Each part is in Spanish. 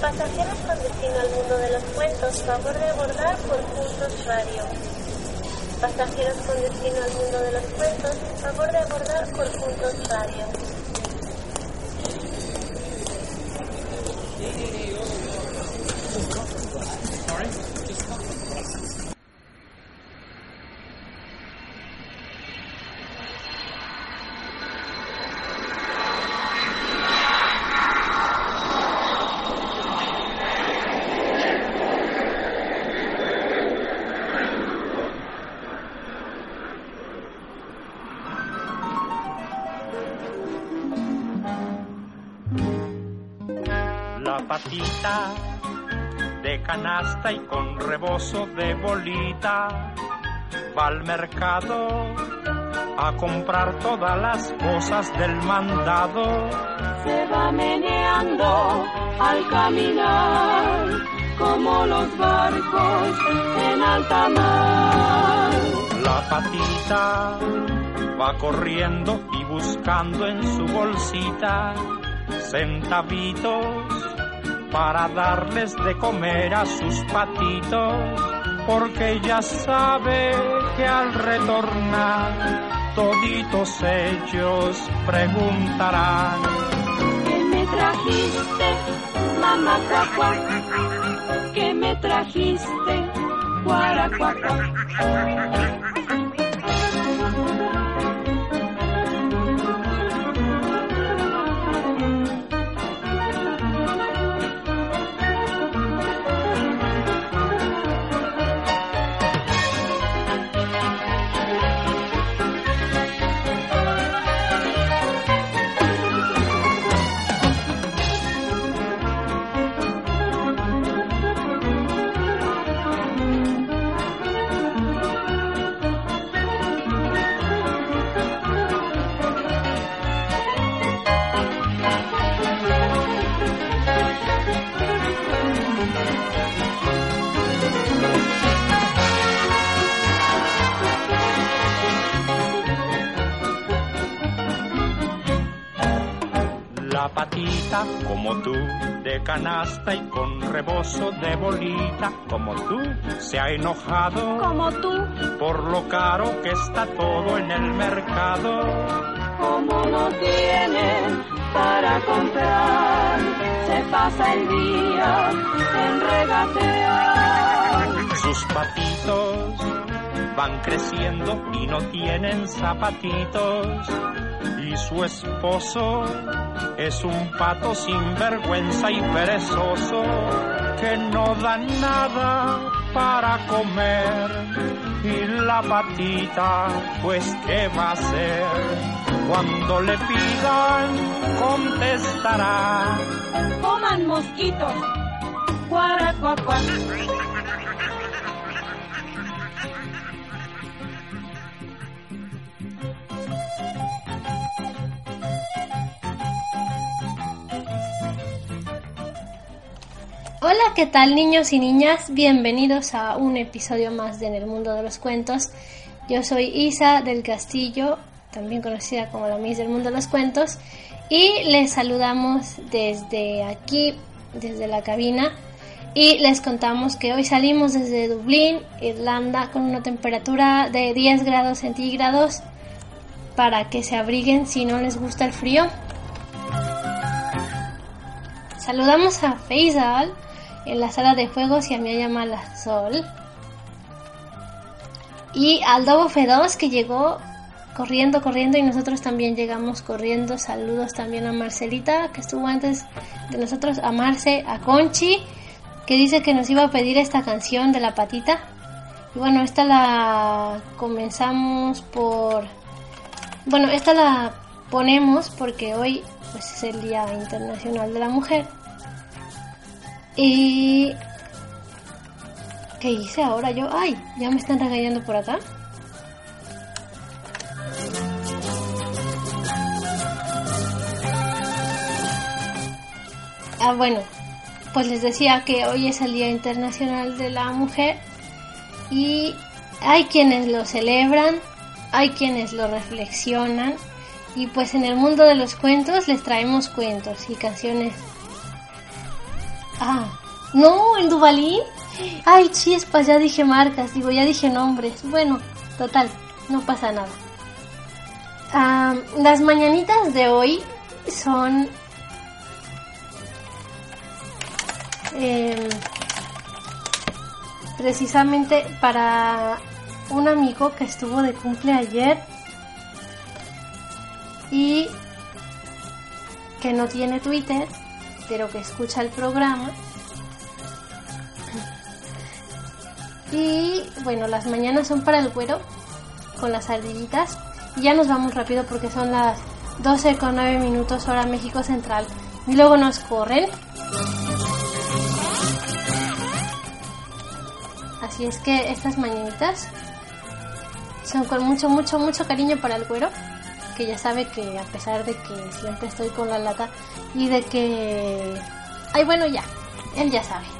Pasajeros con destino al mundo de los cuentos, favor de abordar por Puntos Radio. Pasajeros con destino al mundo de los cuentos, favor de abordar por Puntos Radio. Va al mercado a comprar todas las cosas del mandado. se va meneando al caminar como los barcos en alta mar. La patita va corriendo y buscando en su bolsita centavitos para darles de comer a sus patitos, porque ya sabe que al retornar toditos ellos preguntarán. ¿Qué me trajiste, mamá cuacua? ¿Qué me trajiste, guaracuacua? La patita como tú, de canasta y con rebozo de bolita, como tú, se ha enojado Como tú, por lo caro que está todo en el mercado. como no tiene para comprar, se pasa el día en regatear. Sus patitos van creciendo y no tienen zapatitos. Y su esposo es un pato sin vergüenza y perezoso que no da nada para comer. Y la patita, pues, ¿qué va a hacer? Cuando le pidan, contestará. Coman mosquitos, guaracuacua. Hola, ¿qué tal niños y niñas? Bienvenidos a un episodio más de En el Mundo de los Cuentos. Yo soy Isa del Castillo, también conocida como la Miss del Mundo de los Cuentos, y les saludamos desde aquí, desde la cabina, y les contamos que hoy salimos desde Dublín, Irlanda, con una temperatura de 10 grados centígrados para que se abriguen si no les gusta el frío. Saludamos a Faisal en la sala de juegos y a Maya Malasol. Y al Dobo F2 que llegó corriendo, corriendo y nosotros también llegamos corriendo. Saludos también a Marcelita que estuvo antes de nosotros, a Marce, a Conchi que dice que nos iba a pedir esta canción de la patita. Y bueno, esta la comenzamos por... Bueno, esta la ponemos porque hoy pues, es el Día Internacional de la Mujer. Y... ¿Qué hice ahora yo? ¡Ay! Ya me están regañando por acá. Ah, bueno, pues les decía que hoy es el Día Internacional de la Mujer y hay quienes lo celebran, hay quienes lo reflexionan y pues en el mundo de los cuentos les traemos cuentos y canciones Ah, no, en Dubalín. Ay, chispas, ya dije marcas, digo, ya dije nombres. Bueno, total, no pasa nada. Las mañanitas de hoy son eh, precisamente para un amigo que estuvo de cumple ayer y que no tiene Twitter, pero que escucha el programa. Y bueno, las mañanas son para el güero con las ardillitas. Y ya nos vamos rápido porque son las 12 con 9 minutos hora México Central. Y luego nos corren. Así es que estas mañanitas son con mucho, mucho, mucho cariño para el güero, que ya sabe que a pesar de que siempre estoy con la lata y de que... Ay, bueno, ya, él ya sabe.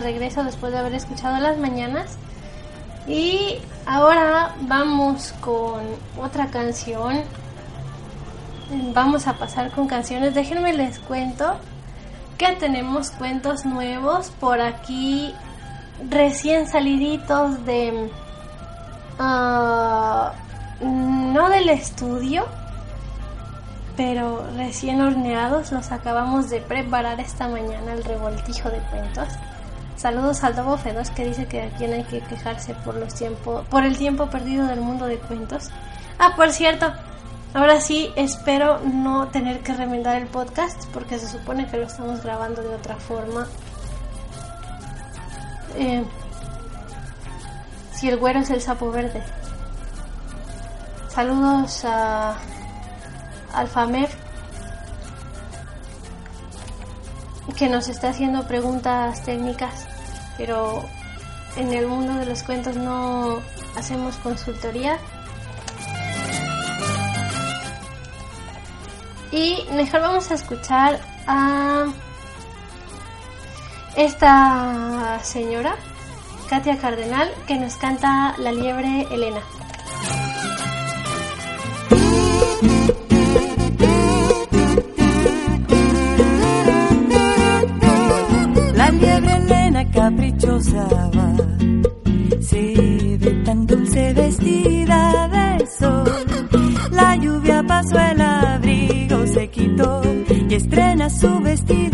Regreso después de haber escuchado las mañanas. Y ahora vamos con otra canción. Vamos a pasar con canciones. Déjenme les cuento que tenemos cuentos nuevos por aquí recién saliditos de... ah, no del estudio, pero recién horneados los acabamos de preparar esta mañana el revoltijo de cuentos. Saludos al Dobo Fedos que dice que aquí no hay que quejarse por los tiempos, por el tiempo perdido del mundo de cuentos. Ah, por cierto, ahora sí espero no tener que remendar el podcast porque se supone que lo estamos grabando de otra forma. Eh, si el güero es el sapo verde. Saludos a Alfamer que nos está haciendo preguntas técnicas, pero en el mundo de los cuentos no hacemos consultoría. Y mejor vamos a escuchar a esta señora, Katia Cardenal, que nos canta La liebre Elena. Caprichosa va, se ve tan dulce vestida de sol. La lluvia pasó, el abrigo se quitó y estrena su vestido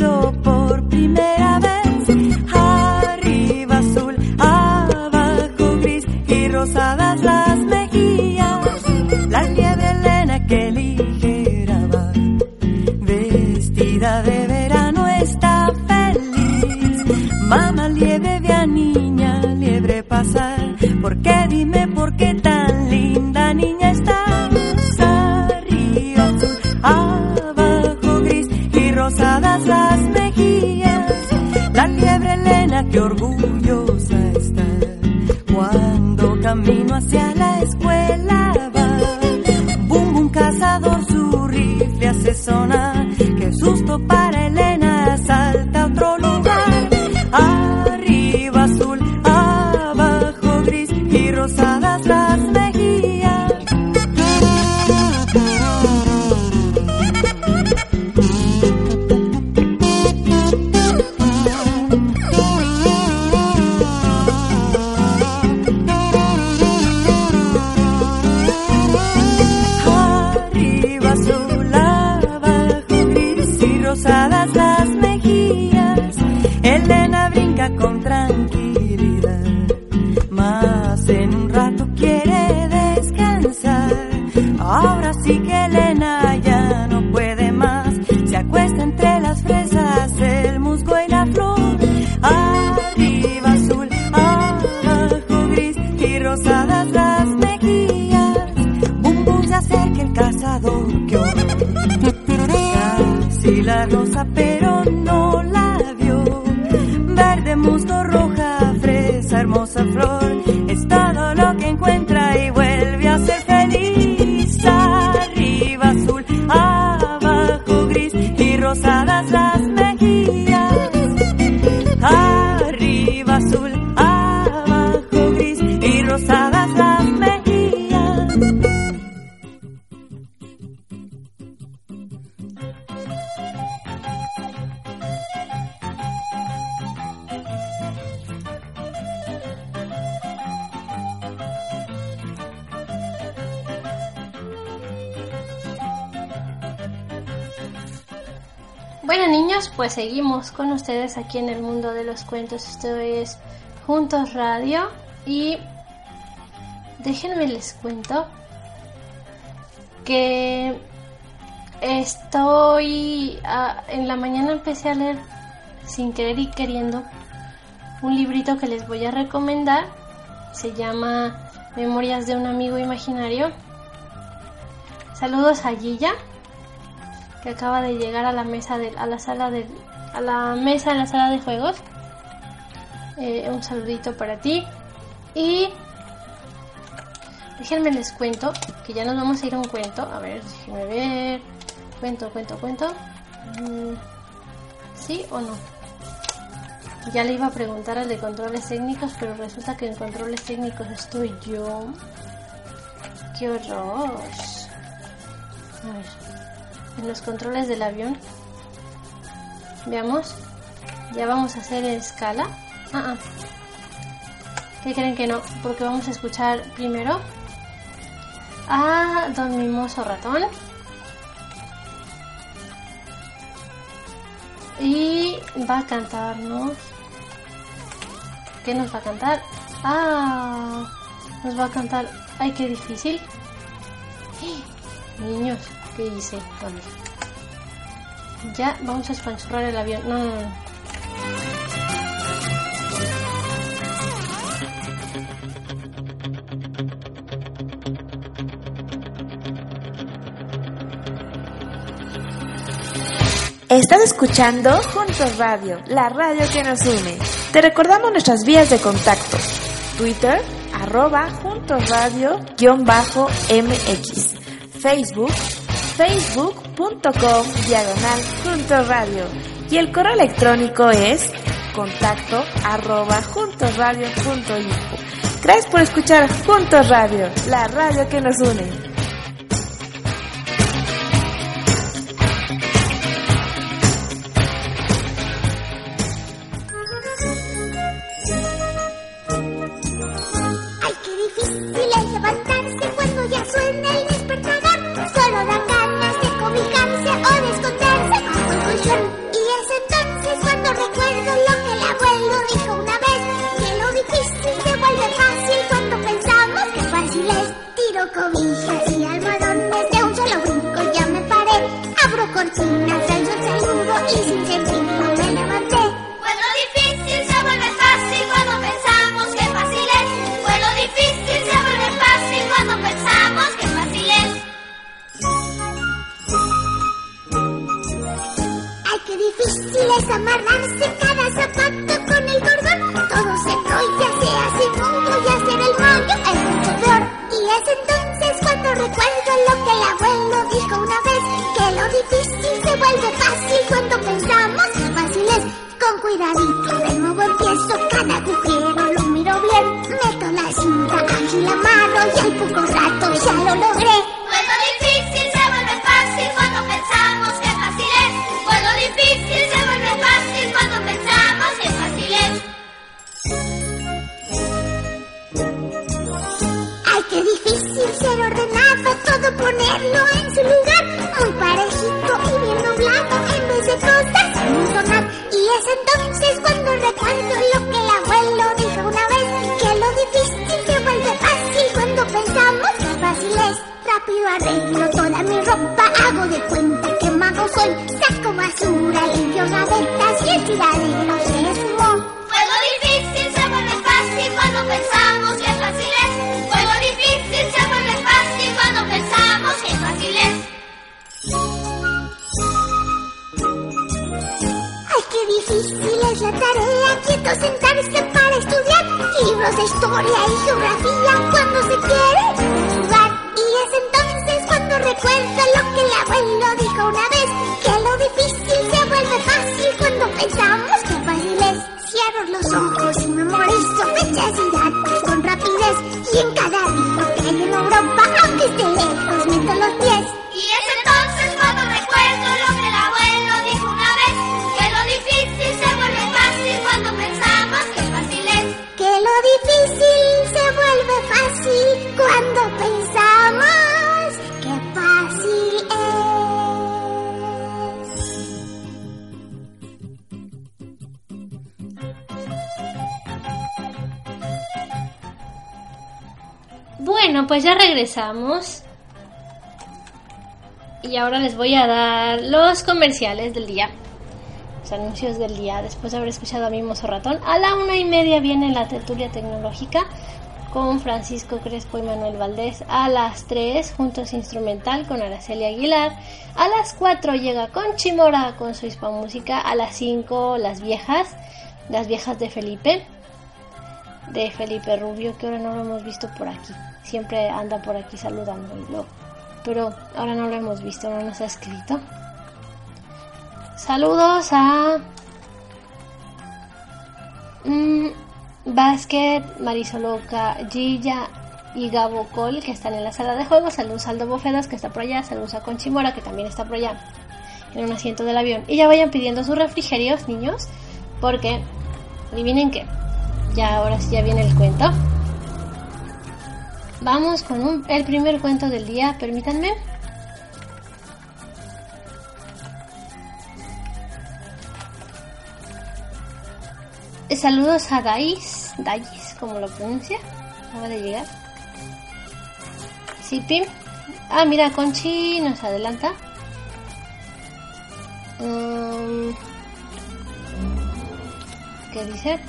ustedes aquí en el mundo de los cuentos. Esto es Juntos Radio y déjenme les cuento que estoy ah, en la mañana empecé a leer sin querer y queriendo un librito que les voy a recomendar. Se llama Memorias de un amigo imaginario. Saludos a Gilla que acaba de llegar a la mesa de, a la sala de a la mesa de la sala de juegos. Eh, un saludito para ti y déjenme les cuento que ya nos vamos a ir a un cuento. A ver, déjenme ver. Cuento, cuento, cuento. Mm, ¿Sí o no? Ya le iba a preguntar al de controles técnicos, pero resulta que en controles técnicos estoy yo. ¡Qué horror! A ver, en los controles del avión. Veamos. Ya vamos a hacer escala. Ah, ah. ¿Qué creen que no? Porque vamos a escuchar primero a Don Mimoso Ratón. Y va a cantarnos. ¿Qué nos va a cantar? Ah, nos va a cantar. Ay, qué difícil. Niños, ¿qué hice? Ya, vamos a espanchurrar el avión. No, no, no. Estás escuchando Juntos Radio, la radio que nos une. Te recordamos nuestras vías de contacto. Twitter, arroba Juntos Radio, guion bajo MX. Facebook, facebook.com, diagonal Radio. Y el correo electrónico es contacto arroba juntosradio.info. Gracias por escuchar Juntos Radio, la radio que nos une. Difícil es amarrarse cada zapato con el cordón. Todo se enrolla, se hace nudo y hacer el rollo es mucho peor. Y es entonces cuando recuerdo lo que el abuelo dijo una vez. Que lo difícil se vuelve fácil cuando pensamos fácil es. Con cuidadito de nuevo empiezo, cada agujero en su lugar. Muy parejito y bien doblado, en vez de cosas amontonar. Y es entonces cuando recuerdo lo que el abuelo dijo una vez. Que lo difícil se vuelve fácil cuando pensamos que fácil es. Rápido arreglo toda mi ropa, hago de cuenta que mago soy. Quieto sentarse para estudiar libros de historia y geografía cuando se quiere jugar. Y es entonces cuando recuerdo lo que el abuelo dijo una vez, que lo difícil se vuelve fácil cuando pensamos que fácil es. Cierro los ojos y memorizo fechas con rapidez. Y en cada regresamos. Y ahora les voy a dar los comerciales del día. Los anuncios del día. Después de haber escuchado a Mimoso Ratón. A la una y media viene la tertulia tecnológica con Francisco Crespo y Manuel Valdés. A las 3, juntos instrumental con Araceli Aguilar. A las 4 llega con Chimora con su hispa música. A las 5, las viejas. Las viejas de Felipe de Felipe Rubio, que ahora no lo hemos visto por aquí. Siempre anda por aquí saludándolo. Pero ahora no lo hemos visto, no nos ha escrito. Saludos a mm, Basket, Marisoloca, Gilla y Gabo Col, que están en la sala de juegos. Saludos a Aldo Bofedas, que está por allá. Saludos a Conchimora, que también está por allá, en un asiento del avión. Y ya vayan pidiendo sus refrigerios, niños, porque adivinen qué. Ya ahora sí ya viene el cuento. Vamos con un- el primer cuento del día, permítanme. Saludos a Dais, Dais, como lo pronuncia, acaba de llegar. Sipi, Ah, mira, Conchi nos adelanta. Mm, ¿Qué dice?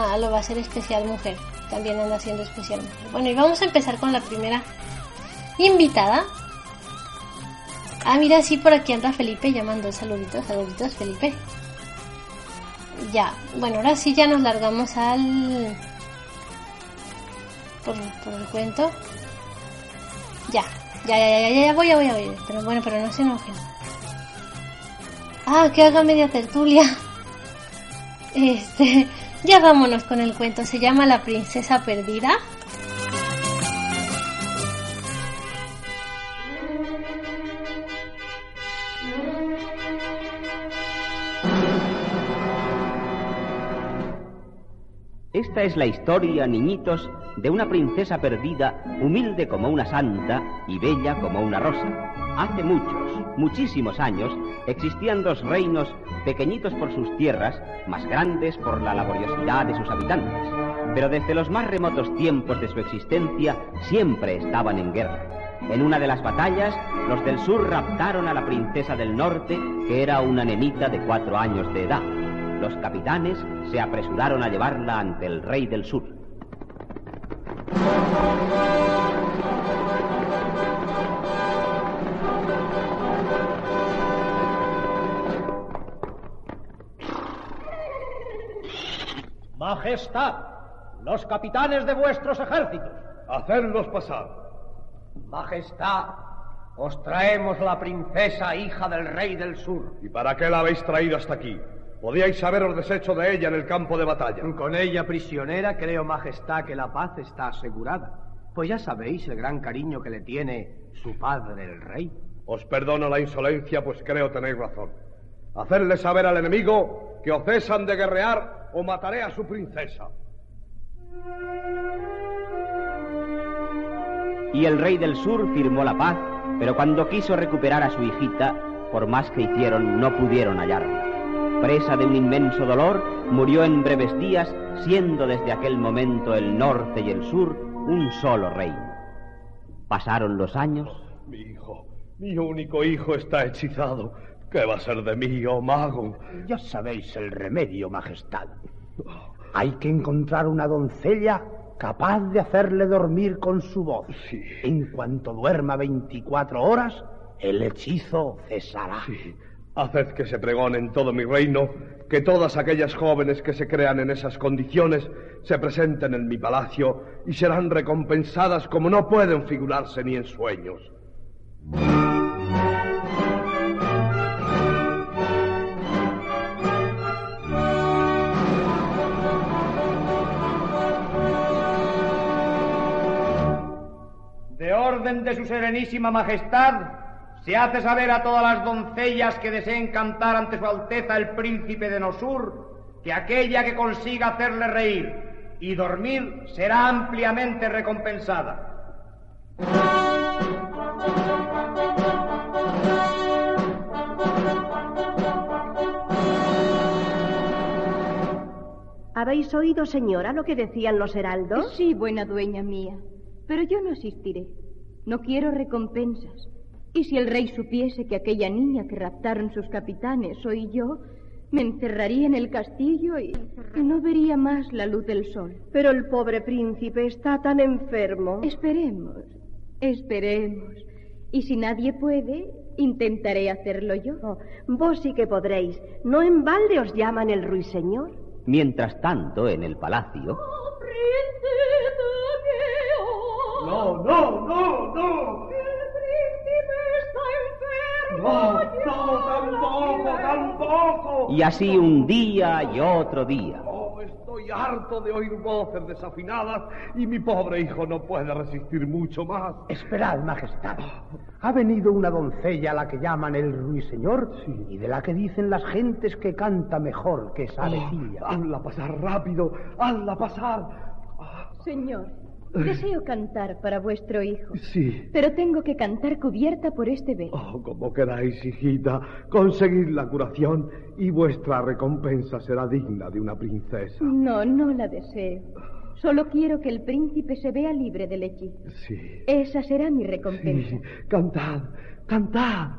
Ah, lo va a hacer especial mujer. También anda haciendo especial mujer. Bueno, y vamos a empezar con la primera invitada. Ah, mira, sí, por aquí anda Felipe llamando. Saluditos, saluditos, Felipe. Ya, bueno, ahora sí ya nos largamos al... Por, por el cuento. Ya, ya, ya, ya, ya, ya voy, ya voy, ya voy. Pero bueno, pero no se enojen. Ah, que haga media tertulia. Este, ya vámonos con el cuento. Se llama La princesa perdida. Esta es la historia, niñitos, de una princesa perdida, humilde como una santa y bella como una rosa. Hace muchos, muchísimos años, existían dos reinos, pequeñitos por sus tierras, más grandes por la laboriosidad de sus habitantes. Pero desde los más remotos tiempos de su existencia siempre estaban en guerra. En una de las batallas, los del sur raptaron a la princesa del norte, que era una nenita de cuatro años de edad. Los capitanes se apresuraron a llevarla ante el rey del sur. Majestad, los capitanes de vuestros ejércitos. Hacerlos pasar. Majestad, os traemos la princesa hija del rey del sur. ¿Y para qué la habéis traído hasta aquí? Podíais haberos deshecho de ella en el campo de batalla. Con ella prisionera, creo, Majestad, que la paz está asegurada. Pues ya sabéis el gran cariño que le tiene su padre, el rey. Os perdono la insolencia, pues creo tenéis razón. Hacerle saber al enemigo que o cesan de guerrear o mataré a su princesa. Y el rey del sur firmó la paz, pero cuando quiso recuperar a su hijita, por más que hicieron, no pudieron hallarla. Presa de un inmenso dolor, murió en breves días, siendo desde aquel momento el norte y el sur un solo reino. Pasaron los años. Mi hijo, mi único hijo está hechizado. ¿Qué va a ser de mí, oh mago? Ya sabéis el remedio, Majestad. Hay que encontrar una doncella capaz de hacerle dormir con su voz. Sí. En cuanto duerma 24 horas, el hechizo cesará. Sí. Haced que se pregone en todo mi reino que todas aquellas jóvenes que se crean en esas condiciones se presenten en mi palacio y serán recompensadas como no pueden figurarse ni en sueños. De orden de su serenísima majestad, se hace saber a todas las doncellas que deseen cantar ante su alteza el príncipe de Nosur que aquella que consiga hacerle reír y dormir será ampliamente recompensada. ¿Habéis oído, señora, lo que decían los heraldos? Sí, buena dueña mía, pero yo no asistiré. No quiero recompensas. Y si el rey supiese que aquella niña que raptaron sus capitanes soy yo, me encerraría en el castillo y, y no vería más la luz del sol. Pero el pobre príncipe está tan enfermo. Esperemos, esperemos. Y si nadie puede, intentaré hacerlo yo. Oh, vos sí que podréis. ¿No en balde os llaman el ruiseñor? Mientras tanto, en el palacio, No, no, no, no. No, no, tampoco, tampoco. y así un día y otro día. Oh, estoy harto de oír voces desafinadas y mi pobre hijo no puede resistir mucho más. Esperad, majestad. Ha venido una doncella a la que llaman el ruiseñor y de la que dicen las gentes que canta mejor que esa. Oh, hazla pasar rápido, hazla pasar. Señor, deseo cantar para vuestro hijo. Sí. Pero tengo que cantar cubierta por este velo. Oh, como queráis, hijita, conseguid la curación y vuestra recompensa será digna de una princesa. No, no la deseo. Solo quiero que el príncipe se vea libre del hechizo. Sí. Esa será mi recompensa. Sí. Cantad, cantad.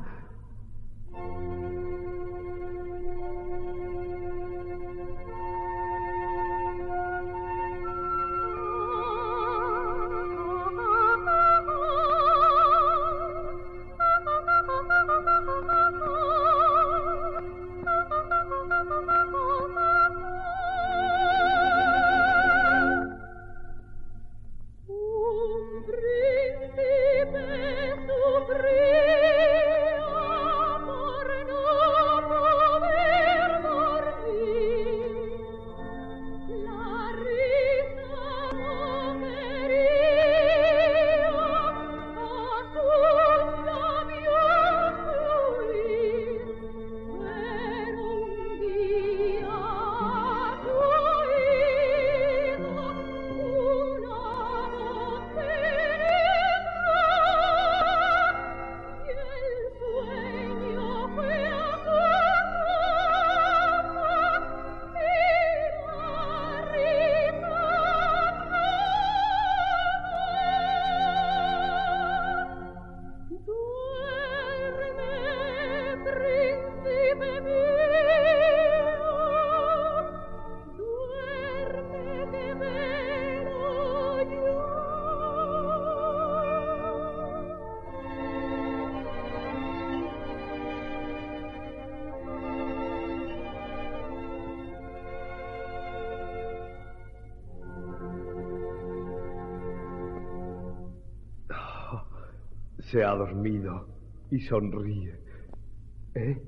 Dormido y sonríe. ¿Eh?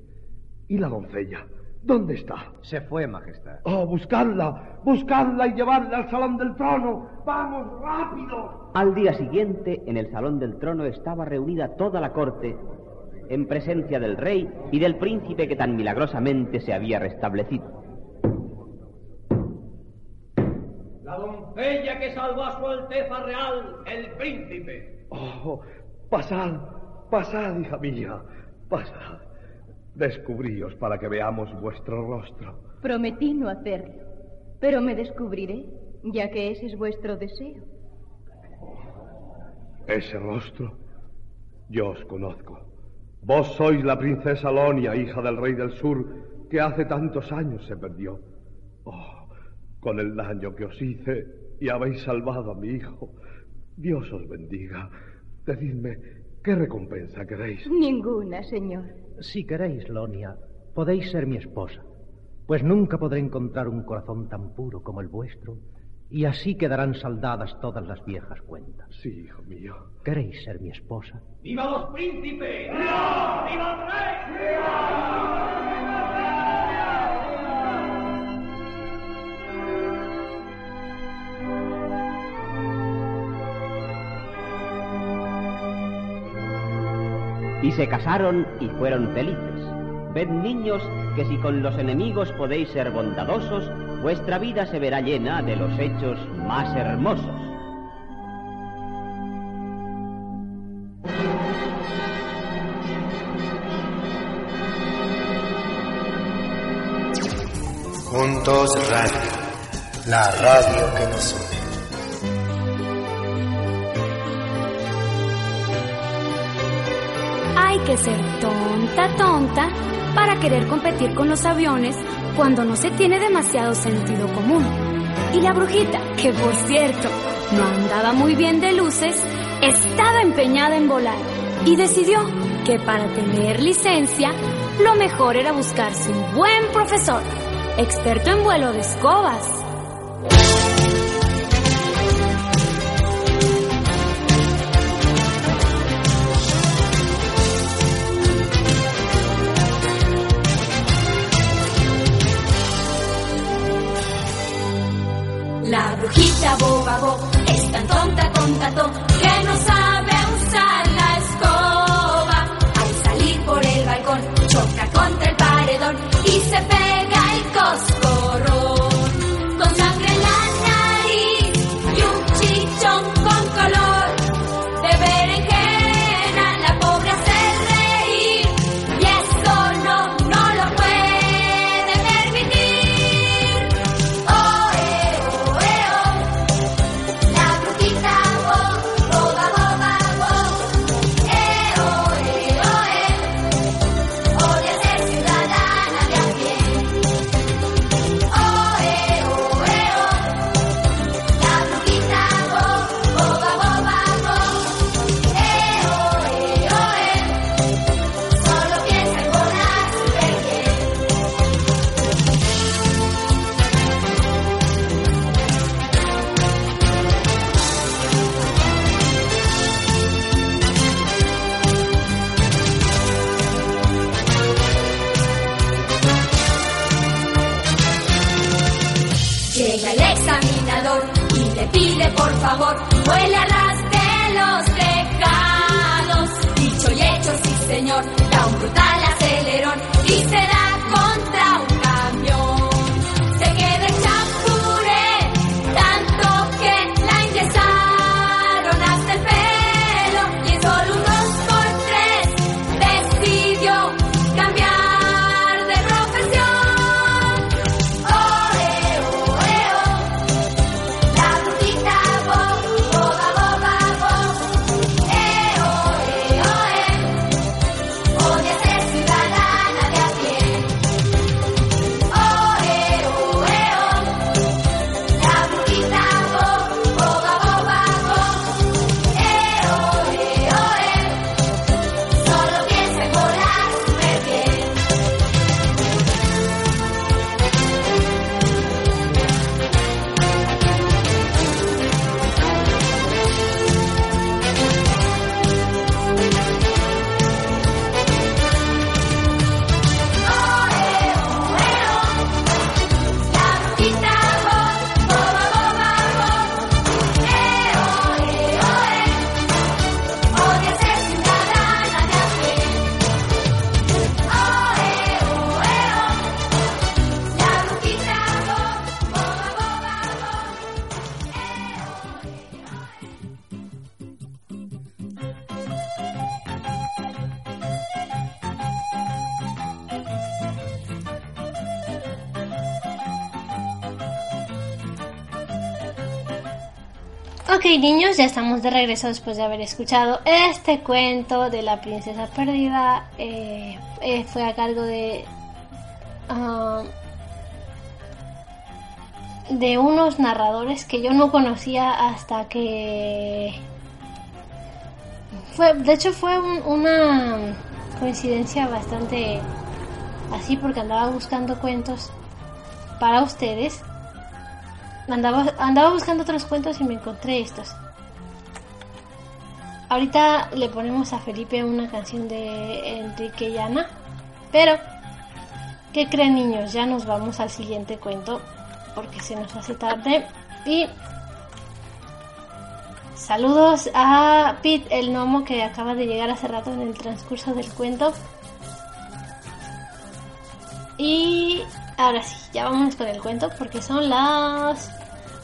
¿Y la doncella? ¿Dónde está? Se fue, Majestad. Oh, buscadla, buscadla y llevadla al salón del trono. Vamos, rápido. Al día siguiente, en el salón del trono estaba reunida toda la corte, en presencia del rey y del príncipe que tan milagrosamente se había restablecido. La doncella que salvó a su Alteza Real, el príncipe. Pasad, pasad, hija mía, pasad. Descubríos para que veamos vuestro rostro. Prometí no hacerlo, pero me descubriré, ya que ese es vuestro deseo. Ese rostro, yo os conozco. Vos sois la princesa Lonia, hija del rey del sur, que hace tantos años se perdió. Oh, con el daño que os hice y habéis salvado a mi hijo. Dios os bendiga. Decidme, ¿qué recompensa queréis? Ninguna, señor. Si queréis, Lonia, podéis ser mi esposa, pues nunca podré encontrar un corazón tan puro como el vuestro, y así quedarán saldadas todas las viejas cuentas. Sí, hijo mío. ¿Queréis ser mi esposa? ¡Viva los príncipes! ¡Viva! ¡Viva el rey! Y se casaron y fueron felices. Ved niños que si con los enemigos podéis ser bondadosos, vuestra vida se verá llena de los hechos más hermosos. Juntos Radio, la radio que nos une. Que ser tonta, tonta para querer competir con los aviones cuando no se tiene demasiado sentido común. Y la brujita, que por cierto no andaba muy bien de luces, estaba empeñada en volar y decidió que para tener licencia lo mejor era buscarse un buen profesor, experto en vuelo de escobas. Niños, ya estamos de regreso después de haber escuchado este cuento de la princesa perdida. Eh, eh, fue a cargo de... ah, de unos narradores que yo no conocía hasta que... Fue, de hecho fue un- una coincidencia bastante así porque andaba buscando cuentos para ustedes Andaba, andaba buscando otros cuentos y me encontré estos. Ahorita le ponemos a Felipe una canción de Enrique y Ana. Pero, ¿qué creen niños? Ya nos vamos al siguiente cuento porque se nos hace tarde. Y saludos a Pete el gnomo que acaba de llegar hace rato en el transcurso del cuento. Y ahora sí, ya vamos con el cuento porque son las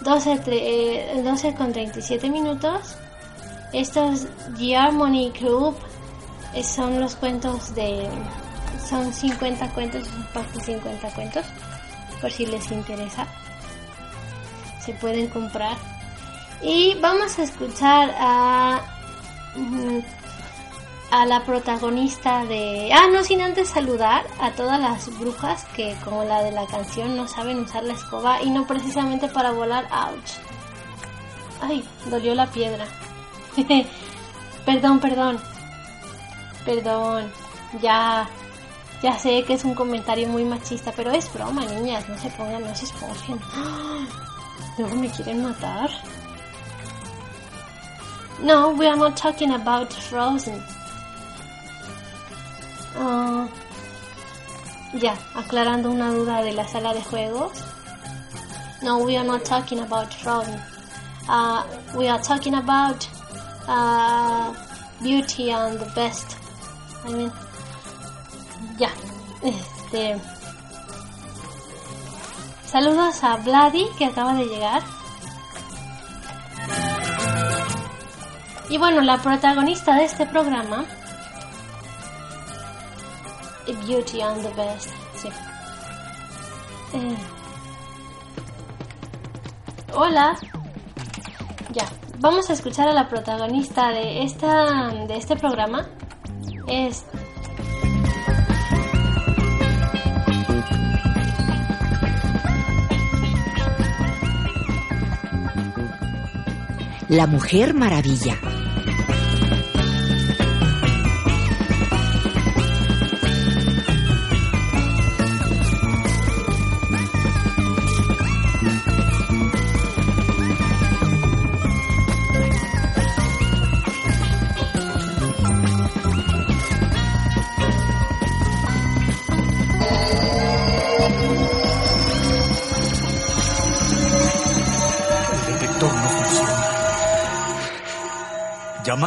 12, tre- eh, 12 con 37 minutos. Estos Harmony Club eh, son los cuentos de... Son 50 cuentos, son parte 50 cuentos, por si les interesa. Se pueden comprar. Y vamos a escuchar a... mm, a la protagonista de... Ah, no, sin antes saludar a todas las brujas que, como la de la canción, no saben usar la escoba y no precisamente para volar. ¡Ouch! Ay, dolió la piedra. perdón, perdón. Perdón. Ya... Ya sé que es un comentario muy machista, pero es broma, niñas. No se pongan, no se esponjen. ¡Ah! Luego me quieren matar. No, we are not talking about Frozen. Ah, ya, aclarando una duda de la sala de juegos. No, we are not talking about Frozen. Uh, we are talking about uh, Beauty and the Best. I mean, ya, este. Saludos a Vladi que acaba de llegar. Y bueno, la protagonista de este programa Beauty and the Best. Sí. Eh, Hola. Vamos a escuchar a la protagonista de esta de este programa. Es La Mujer Maravilla.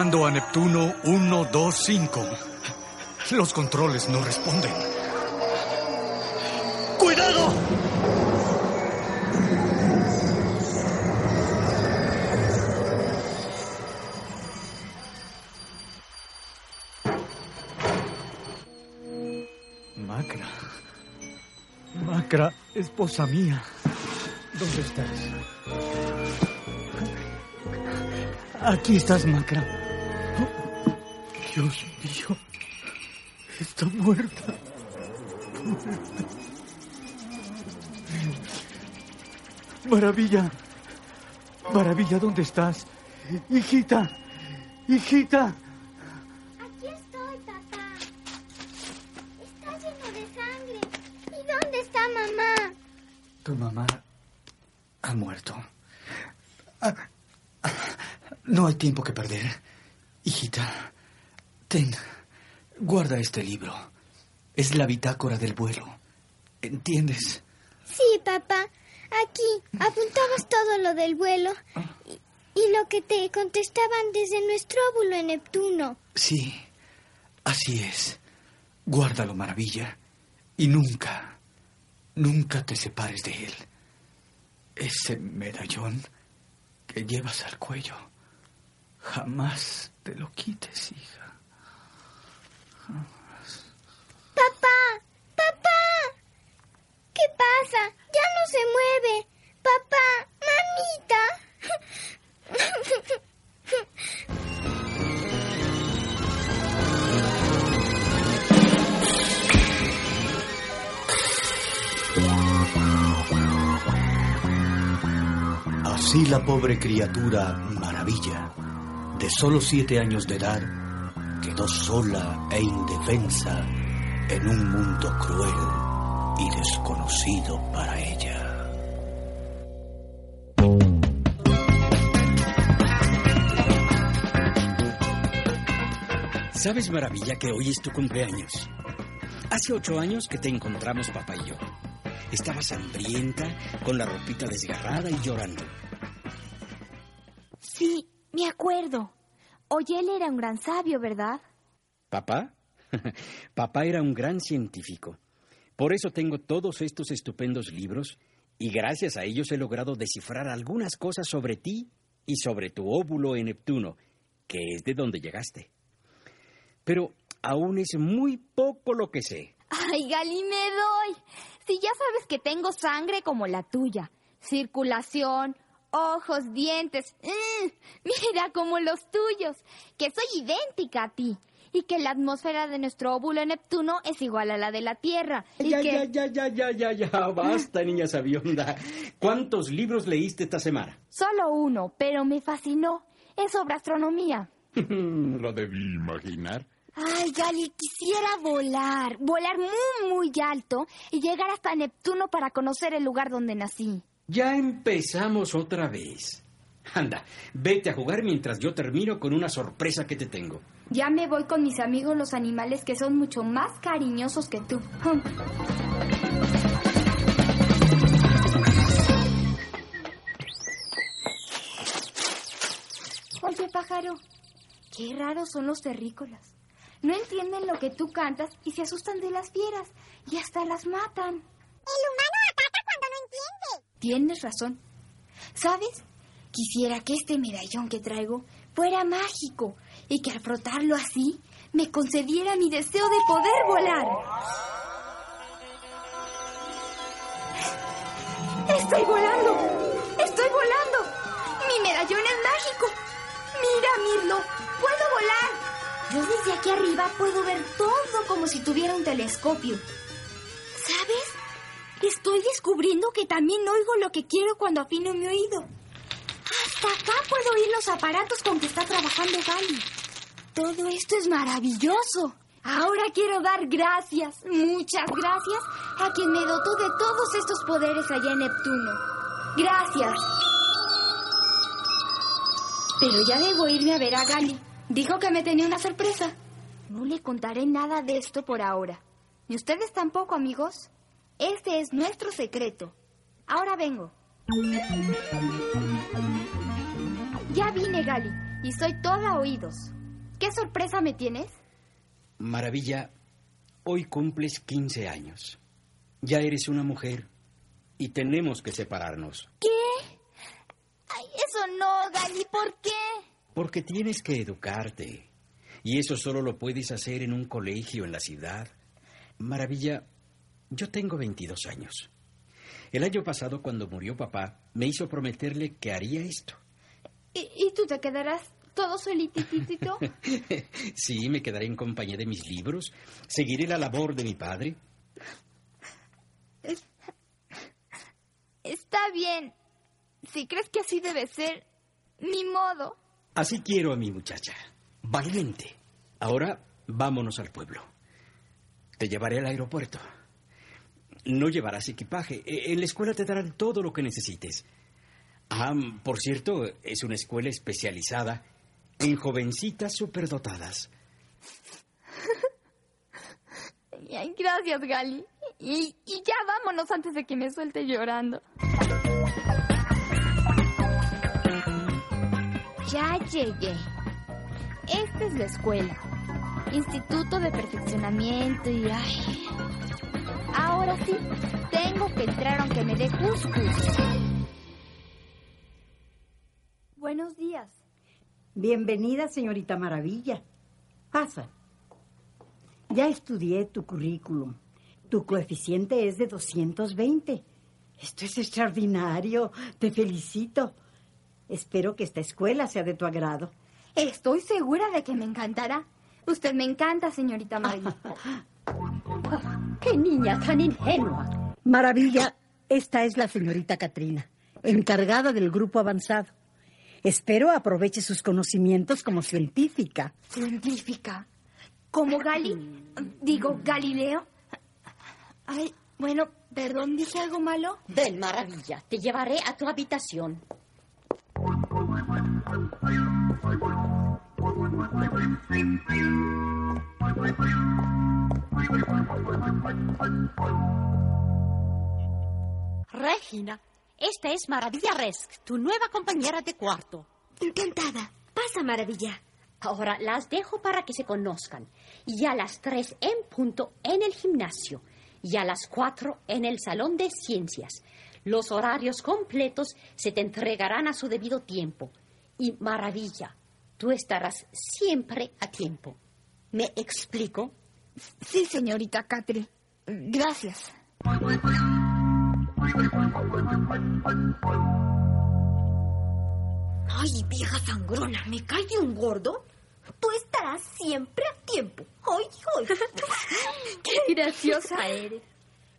Llamando a Neptuno 125. Los controles no responden. ¡Cuidado! Macra. Macra, esposa mía. ¿Dónde estás? Aquí estás, Macra. Dios mío. Está muerta. Maravilla. Maravilla, ¿dónde estás? Hijita. Hijita. Aquí estoy, papá. Está lleno de sangre. ¿Y dónde está mamá? Tu mamá ha muerto. Ah, ah, No hay tiempo que perder. Ten, guarda este libro. Es la bitácora del vuelo. ¿Entiendes? Sí, papá. Aquí apuntabas todo lo del vuelo y, y lo que te contestaban desde nuestro óvulo en Neptuno. Sí, así es. Guárdalo, maravilla. Y nunca, nunca te separes de él. Ese medallón que llevas al cuello. Jamás te lo quites, hija. Papá, papá. ¿Qué pasa? Ya no se mueve. Papá, mamita. Así la pobre criatura Maravilla, de solo siete años de edad, quedó sola e indefensa en un mundo cruel y desconocido para ella. ¿Sabes, Maravilla, que hoy es tu cumpleaños? Hace ocho años que te encontramos, papá y yo. Estabas hambrienta, con la ropita desgarrada y llorando. Sí, me acuerdo. Oye, él era un gran sabio, ¿verdad? ¿Papá? papá era un gran científico. Por eso tengo todos estos estupendos libros y gracias a ellos he logrado descifrar algunas cosas sobre ti y sobre tu óvulo en Neptuno, que es de donde llegaste. Pero aún es muy poco lo que sé. Ay, Gali, me doy. Si ya sabes que tengo sangre como la tuya, circulación, ojos, dientes, ¡mm! mira como los tuyos, que soy idéntica a ti. Y que la atmósfera de nuestro óvulo Neptuno es igual a la de la Tierra. Y Ya, que... ya, ya, ya, ya, ya, ya, basta, niña sabionda. ¿Cuántos libros leíste esta semana? Solo uno, pero me fascinó. Es sobre astronomía. Lo debí imaginar. Ay, Gali, quisiera volar, volar muy, muy alto y llegar hasta Neptuno para conocer el lugar donde nací. Ya empezamos otra vez. Anda, vete a jugar mientras yo termino con una sorpresa que te tengo. Ya me voy con mis amigos los animales que son mucho más cariñosos que tú. Oye, pájaro, qué raros son los terrícolas. No entienden lo que tú cantas y se asustan de las fieras y hasta las matan. El humano ataca cuando no entiende. Tienes razón. ¿Sabes? Quisiera que este medallón que traigo fuera mágico y que al frotarlo así me concediera mi deseo de poder volar. ¡Estoy volando! ¡Estoy volando! ¡Mi medallón es mágico! ¡Mira, Mirlo! ¡Puedo volar! Yo desde aquí arriba puedo ver todo como si tuviera un telescopio. ¿Sabes? Estoy descubriendo que también oigo lo que quiero cuando afino mi oído. Hasta acá puedo oír los aparatos con que está trabajando Gali. Todo esto es maravilloso. Ahora quiero dar gracias, muchas gracias, a quien me dotó de todos estos poderes allá en Neptuno. Gracias. Pero ya debo irme a ver a Gali. Dijo que me tenía una sorpresa. No le contaré nada de esto por ahora. Ni ustedes tampoco, amigos. Este es nuestro secreto. Ahora vengo. Ya vine, Gali. y soy toda oídos. ¿Qué sorpresa me tienes? Maravilla, hoy cumples 15 años. Ya eres una mujer y tenemos que separarnos. ¿Qué? Ay, eso no, Gali, ¿por qué? Porque tienes que educarte. Y eso solo lo puedes hacer en un colegio en la ciudad. Maravilla, yo tengo 22 años. El año pasado, cuando murió papá, me hizo prometerle que haría esto. ¿Y, y tú te quedarás todo solititito? sí, me quedaré en compañía de mis libros, seguiré la labor de mi padre. Está bien. Si crees que así debe ser, ni modo. Así quiero a mi muchacha. Valiente. Ahora vámonos al pueblo. Te llevaré al aeropuerto. No llevarás equipaje. E- En la escuela te darán todo lo que necesites. Ah, por cierto, es una escuela especializada en jovencitas superdotadas. Gracias, Gali. Y, y ya vámonos antes de que me suelte llorando. Ya llegué. Esta es la escuela. Instituto de Perfeccionamiento y... Ay. Ahora sí, tengo que entrar aunque me dé cuscus. Buenos días. Bienvenida, señorita Maravilla. Pasa. Ya estudié tu currículum. Tu coeficiente es de 220. Esto es extraordinario. Te felicito. Espero que esta escuela sea de tu agrado. Estoy segura de que me encantará. Usted me encanta, señorita ¡Qué niña tan ingenua! Maravilla, esta es la señorita Katrina, encargada del grupo avanzado. Espero aproveche sus conocimientos como científica. ¿Científica? ¿Como Gali? Digo, Galileo. Ay, bueno, perdón, ¿dije algo malo? Ven, maravilla, te llevaré a tu habitación. Regina, esta es Maravilla Resk, tu nueva compañera de cuarto. Encantada. Pasa, maravilla. Ahora las dejo para que se conozcan. Y a las tres en punto en el gimnasio. Y a las cuatro en el salón de ciencias. Los horarios completos se te entregarán a su debido tiempo. Y maravilla, tú estarás siempre a tiempo. ¿Me explico? Sí, señorita Catri. Gracias. Ay, vieja sangrona, ¿me cae de un gordo? Tú estarás siempre a tiempo. ¡Ay, ay! Qué graciosa eres.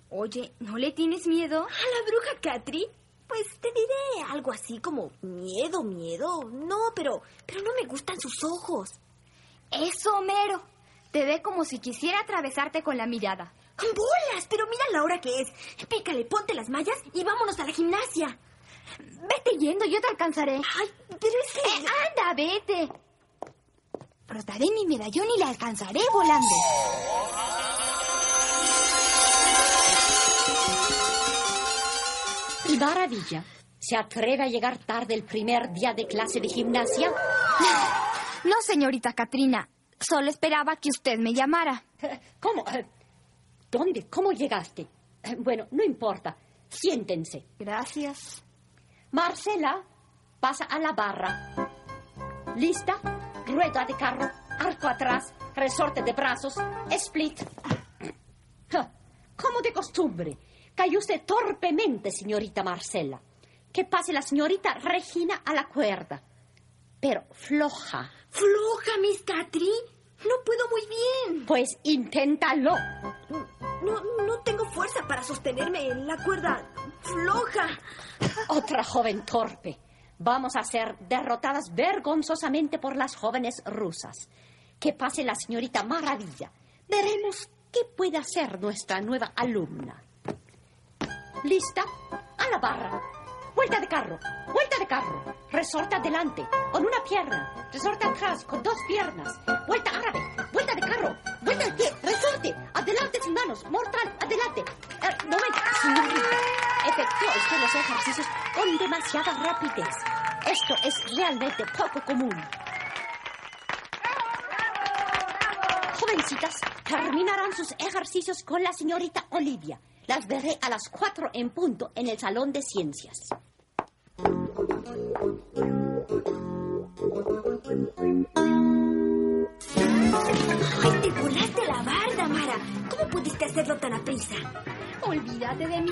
Oye, ¿no le tienes miedo? ¿A la bruja Catri? Pues te diré algo así como miedo, miedo. No, pero, pero no me gustan sus ojos. Eso, Homero. Te ve como si quisiera atravesarte con la mirada. ¡Bolas! Pero mira la hora que es. Pícale, ponte las mallas y vámonos a la gimnasia. Vete yendo, yo te alcanzaré. Ay, pero es que... Eh, anda, vete. Frotaré mi medallón y la alcanzaré volando. Y maravilla, ¿se atreve a llegar tarde el primer día de clase de gimnasia? No, señorita Katrina. Solo esperaba que usted me llamara. ¿Cómo? Eh, ¿Dónde? ¿Cómo llegaste? Eh, Bueno, no importa. Siéntense. Gracias. Marcela, pasa a la barra. ¿Lista? Rueda de carro, arco atrás, resorte de brazos, split. Como de costumbre, cayó usted torpemente, señorita Marcela. Que pase la señorita Regina a la cuerda. Pero floja. Floja, Miss Catri. No puedo muy bien. Pues inténtalo. No, no tengo fuerza para sostenerme en la cuerda floja. Otra joven torpe. Vamos a ser derrotadas vergonzosamente por las jóvenes rusas. Que pase la señorita Maravilla. Veremos qué puede hacer nuestra nueva alumna. ¿Lista? A la barra. Vuelta de carro, vuelta de carro. Resorte adelante, con una pierna. Resorte atrás, con dos piernas. Vuelta árabe, vuelta de carro, vuelta de pie. Resorte, adelante sin manos. Mortal, adelante. Eh, momento, señorita. Efectuó usted los ejercicios con demasiada rapidez. Esto es realmente poco común. Jovencitas, terminarán sus ejercicios con la señorita Olivia. Las veré a las cuatro en punto en el Salón de Ciencias. ¡Ay, te volaste la barda, Mara! ¿Cómo pudiste hacerlo tan a prisa? Olvídate de mí.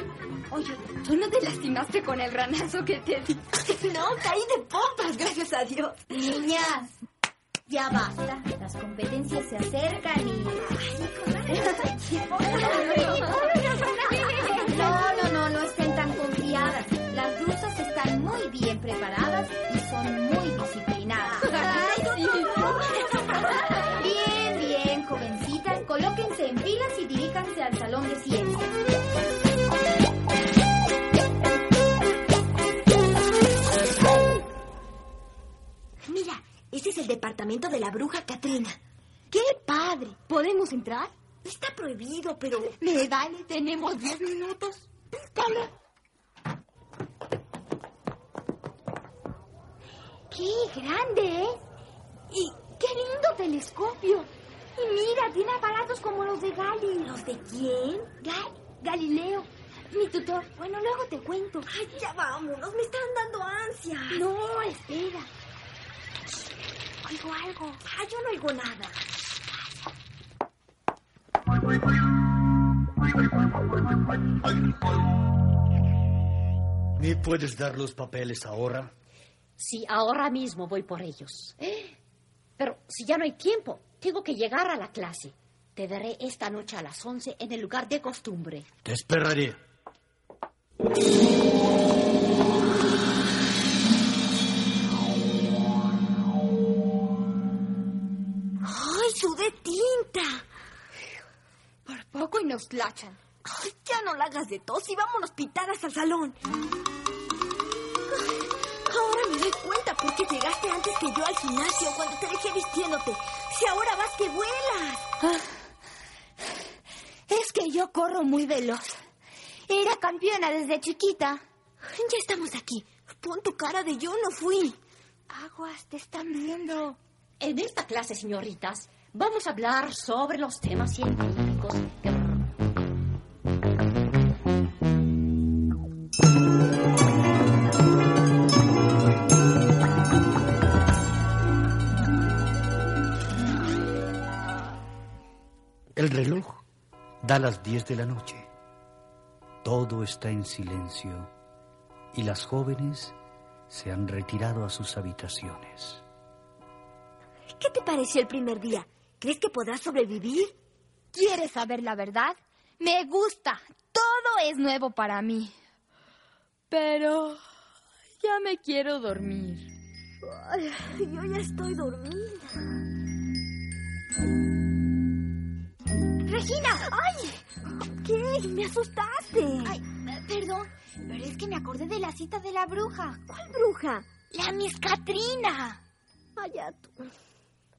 Oye, tú no te lastimaste con el ranazo que te di. No, caí de pompas, gracias a Dios. Niñas, ya basta. Las competencias se acercan y... No, no, no, no estén tan confiadas. Las rusas están muy bien preparadas y son muy ese es el departamento de la bruja Katrina. ¡Qué padre! ¿Podemos entrar? Está prohibido, pero... Me vale, tenemos diez minutos. Dale. ¡Qué grande es! ¡Y qué lindo telescopio! Y mira, tiene aparatos como los de Gali. ¿Los de quién? Gal Galileo, mi tutor. Bueno, luego te cuento. Ay, ya vámonos, me están dando ansia. No, espera. Oigo algo. Ah, yo no oigo nada. ¿Me puedes dar los papeles ahora? Sí, ahora mismo voy por ellos. Pero si ya no hay tiempo, tengo que llegar a la clase. Te daré esta noche a las 11 en el lugar de costumbre. Te esperaré. ¡Ay, sudé tinta! Por poco y nos lachan. Ay, ya no la hagas de tos y vámonos pitadas al salón. Ahora me doy cuenta por qué llegaste antes que yo al gimnasio cuando te dejé vistiéndote. Si ahora vas que vuelas. Ah, Es que yo corro muy veloz. Era campeona desde chiquita. Ya estamos aquí. Pon tu cara de yo no fui. Aguas, te están viendo. En esta clase, señoritas, vamos a hablar sobre los temas científicos. que- El reloj da las 10 de la noche. Todo está en silencio y las jóvenes se han retirado a sus habitaciones. ¿Qué te pareció el primer día? ¿Crees que podrás sobrevivir? ¿Quieres saber la verdad? Me gusta. Todo es nuevo para mí. Pero ya me quiero dormir. Ay, yo ya estoy dormida. Regina, ¡Ay! ¿Qué? Me asustaste. Ay, perdón, pero es que me acordé de la cita de la bruja. ¿Cuál bruja? La Miss Catrina. Vaya tú.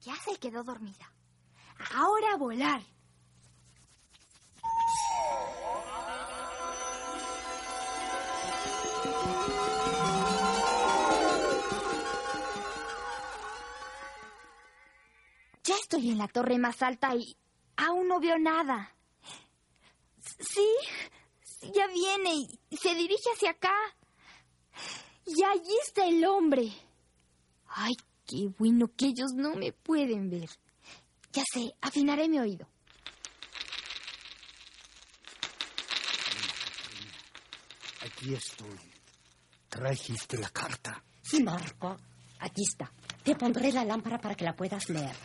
Ya se quedó dormida. Ahora a volar. Ya estoy en la torre más alta y aún no veo nada. Sí, ya viene y se dirige hacia acá. Y allí está el hombre. Ay, qué bueno que ellos no me pueden ver. Ya sé, afinaré mi oído. Aquí estoy. Trajiste la carta. Sí, Marco, aquí está. Te pondré la lámpara para que la puedas leer.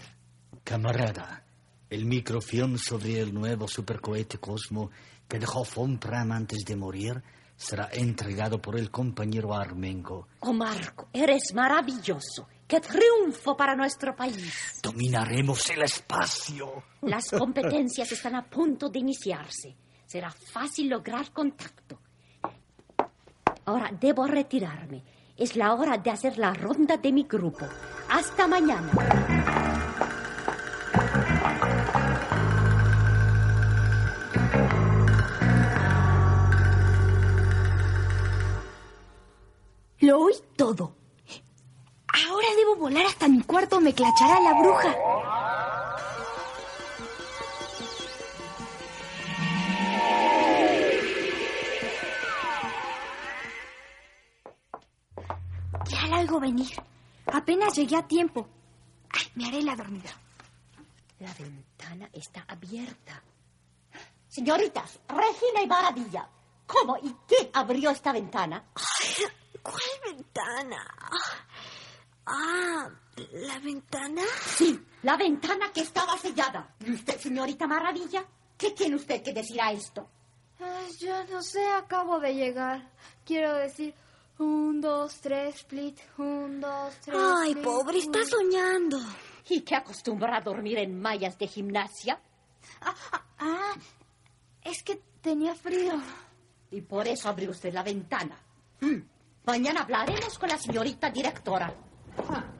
Camarada, el microfilm sobre el nuevo supercohete Cosmo que dejó Von Braun antes de morir será entregado por el compañero Armengo. Oh, Marco, eres maravilloso. ¡Qué triunfo para nuestro país! Dominaremos el espacio. Las competencias están a punto de iniciarse. Será fácil lograr contacto. Ahora debo retirarme. Es la hora de hacer la ronda de mi grupo. Hasta mañana. me clachará la bruja. Ya la oigo venir. Apenas llegué a tiempo. Me haré la dormida. La ventana está abierta. Señoritas, Regina y Maravilla, ¿cómo y quién abrió esta ventana? ¿Cuál ventana? Ah, ¿la ventana? Sí, la ventana que estaba sellada. ¿Y usted, señorita Maravilla? ¿Qué tiene usted que decir a esto? Ay, yo no sé, acabo de llegar. Quiero decir, un, dos, tres, split, un, dos, tres. Ay, split, pobre, está soñando. ¿Y qué acostumbra a dormir en mallas de gimnasia? Ah, es que tenía frío. Y por eso abrió usted la ventana. Mm, Mañana hablaremos con la señorita directora. Al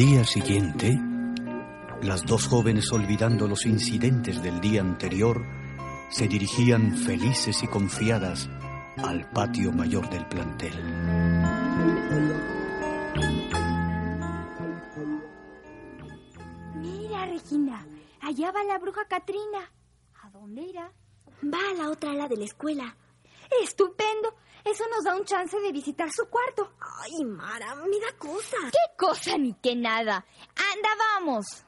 día siguiente, las dos jóvenes, olvidando los incidentes del día anterior, se dirigían felices y confiadas al patio mayor del plantel. Mira, Regina, allá va la bruja Katrina. ¿A dónde irá? Va a la otra ala de la escuela. ¡Estupendo! Eso nos da un chance de visitar su cuarto. Ay, Mara, me da cosa. ¿Qué cosa ni qué nada? ¡Anda, vamos!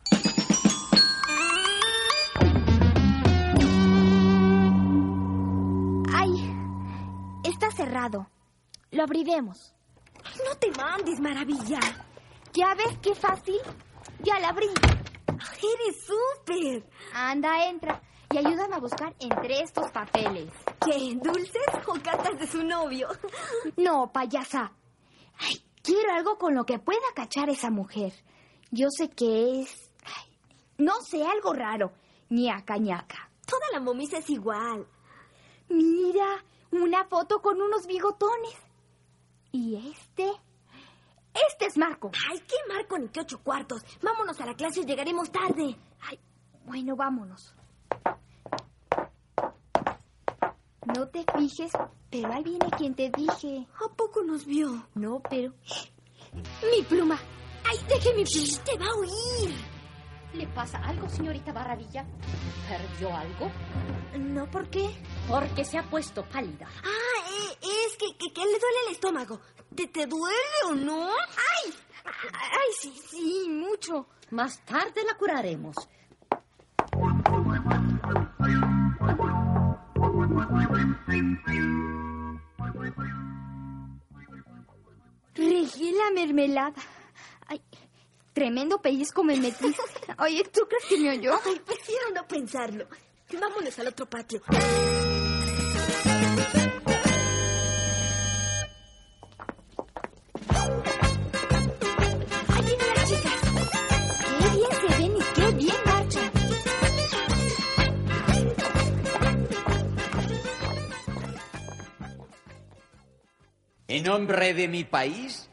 ¡Ay! Está cerrado. Lo abriremos. No te mandes, maravilla. ¿Ya ves qué fácil? Ya la abrí. Eres súper. Anda, entra. Y ayúdame a buscar entre estos papeles. ¿Qué? ¿Dulces o cartas de su novio? No, payasa. Ay, quiero algo con lo que pueda cachar esa mujer. Yo sé que es... ay, no sé, algo raro. ñaca, ñaca. Toda la momisa es igual. Mira, una foto con unos bigotones. ¿Y este? Este es Marco. Ay, ¿qué Marco ni qué ocho cuartos? Vámonos a la clase y llegaremos tarde. Ay, bueno, vámonos. No te fijes, pero ahí viene quien te dije. ¿A poco nos vio? No, pero... ¡Mi pluma! ¡Ay, deje mi pluma! ¡Te va a oír! ¿Le pasa algo, señorita Maravilla? ¿Perdió algo? No, ¿por qué? Porque se ha puesto pálida. Ah, eh, es que, que, que le duele el estómago. ¿Te, ¿Te duele o no? ¡Ay! ¡Ay, sí, sí, mucho! Más tarde la curaremos. Regué la mermelada. Ay, tremendo pellizco me metiste. Oye, ¿tú crees que me oyó? Ay, prefiero no pensarlo. Vámonos al otro patio. En nombre de mi país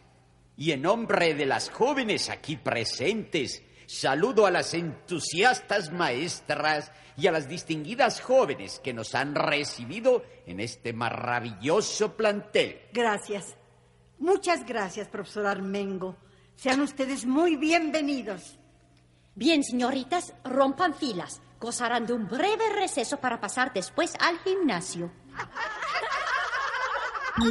y en nombre de las jóvenes aquí presentes, saludo a las entusiastas maestras y a las distinguidas jóvenes que nos han recibido en este maravilloso plantel. Gracias. Muchas gracias, profesor Armengo. Sean ustedes muy bienvenidos. Bien, señoritas, rompan filas. Gozarán de un breve receso para pasar después al gimnasio. ¿Ya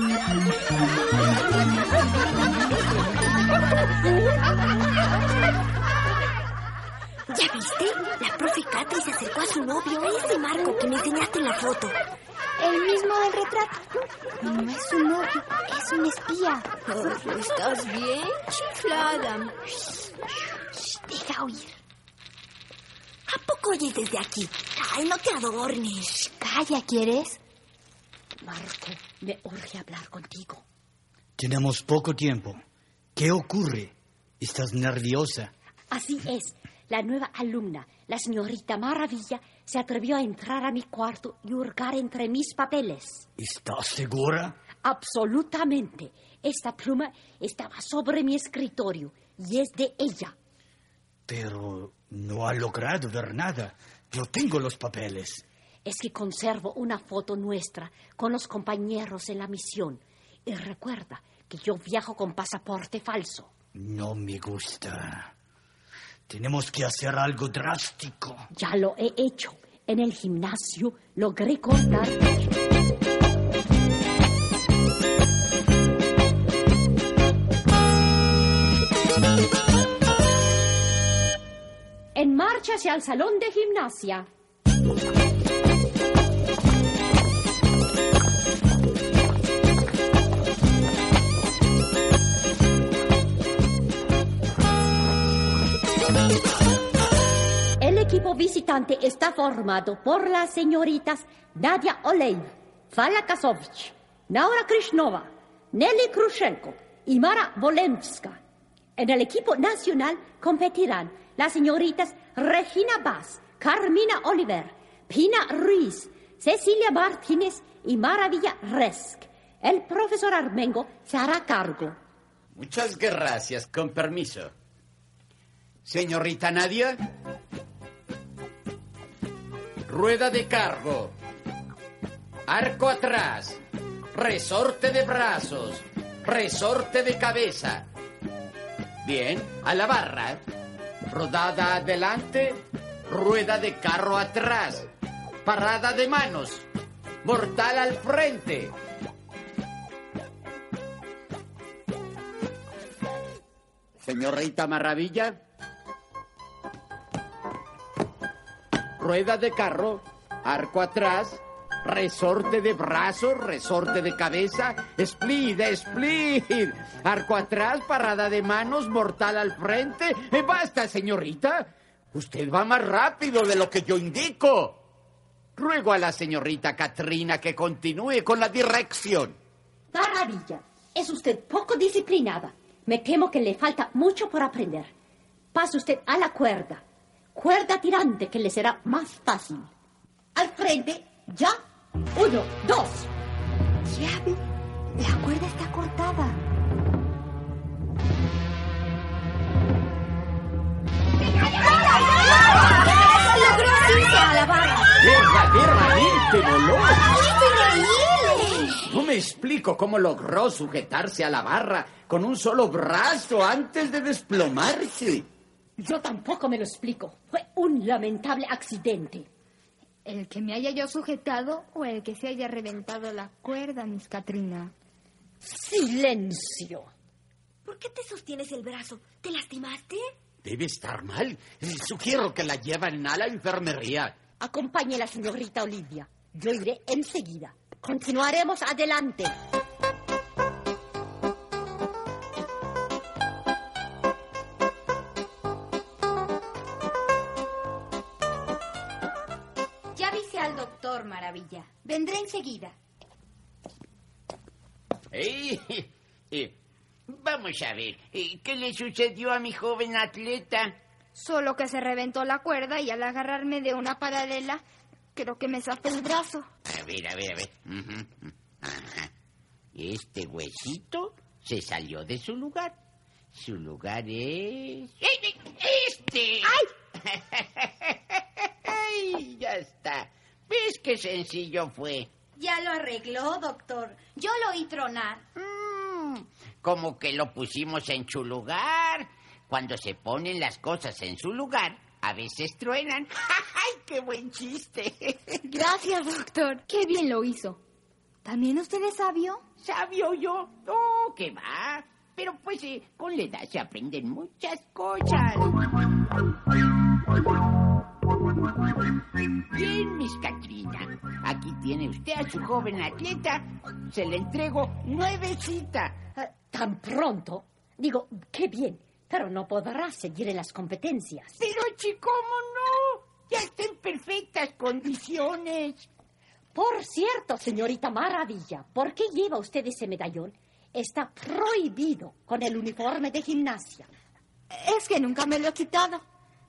viste? La profe Catri se acercó a su novio, ese Marco que me enseñaste en la foto. El mismo del retrato. No es un novio, es un espía. Oh, ¿Estás bien, chiflada? Deja oír. ¿A poco oyes desde aquí? Ay, no te adornes. Calla, ¿quieres? Marco, me urge hablar contigo. Tenemos poco tiempo. ¿Qué ocurre? ¿Estás nerviosa? Así es. La nueva alumna, la señorita Maravilla, se atrevió a entrar a mi cuarto y hurgar entre mis papeles. ¿Estás segura? Absolutamente. Esta pluma estaba sobre mi escritorio y es de ella. Pero no ha logrado ver nada. Yo tengo los papeles. Es que conservo una foto nuestra con los compañeros en la misión. Y recuerda que yo viajo con pasaporte falso. No me gusta. Tenemos que hacer algo drástico. Ya lo he hecho. En el gimnasio logré cortar. En marcha hacia el salón de gimnasia. Equipo visitante está formado por las señoritas Nadia Olev, Vala Kasovich, Naura Krishnova, Nelly Krushenko y Mara Volenska. En el equipo nacional competirán las señoritas Regina Bass, Carmina Oliver, Pina Ruiz, Cecilia Martínez y Maravilla Resk. El profesor Armengo se hará cargo. Muchas gracias, con permiso. Señorita Nadia. Rueda de cargo. Arco atrás. Resorte de brazos. Resorte de cabeza. Bien, a la barra. Rodada adelante. Rueda de carro atrás. Parada de manos. Mortal al frente. Señorita Maravilla. Rueda de carro, arco atrás, resorte de brazos, resorte de cabeza, split, split, arco atrás, parada de manos, mortal al frente. Eh, ¡Basta, señorita! Usted va más rápido de lo que yo indico. Ruego a la señorita Katrina que continúe con la dirección. Maravilla. Es usted poco disciplinada. Me temo que le falta mucho por aprender. Pase usted a la cuerda. Cuerda tirante que le será más fácil. Al frente, ya. Uno, dos. Vi, la cuerda está cortada. ¡Logró irse a la barra! ¡Verdaderamente voló! ¡Increíble! No me explico cómo logró sujetarse a la barra con un solo brazo antes de desplomarse. Yo tampoco me lo explico. Fue un lamentable accidente. El que me haya yo sujetado o el que se haya reventado la cuerda, Miss Katrina. Silencio. ¿Por qué te sostienes el brazo? ¿Te lastimaste? Debe estar mal. Sugiero que la lleven a la enfermería. Acompañe a la señorita Olivia. Yo iré enseguida. Continuaremos adelante. Maravilla. Vendré enseguida. Eh, eh, vamos a ver, eh, ¿qué le sucedió a mi joven atleta? Solo que se reventó la cuerda y al agarrarme de una paralela, creo que me zafó el brazo. A ver, a ver, a ver. Ajá. Este huesito se salió de su lugar. Su lugar es... ¡Este! ¡Ay! ¡Ay! Ya está. ¿Ves qué sencillo fue? Ya lo arregló, doctor. Yo lo oí tronar. Como que lo pusimos en su lugar. Cuando se ponen las cosas en su lugar, a veces truenan. ¡Ay, qué buen chiste! Gracias, doctor. Qué bien lo hizo. ¿También usted es sabio? ¿Sabio yo? No, que va. Pero pues eh, con la edad se aprenden muchas cosas. Bien, Miss Katrina. Aquí tiene usted a su joven atleta. Se le entrego nuevecita. Ah, ¿Tan pronto? Digo, qué bien, pero no podrá seguir en las competencias. Pero, chico, ¿cómo no? Ya está en perfectas condiciones. Por cierto, señorita Maravilla, ¿por qué lleva usted ese medallón? Está prohibido con el uniforme de gimnasia. Es que nunca me lo he quitado.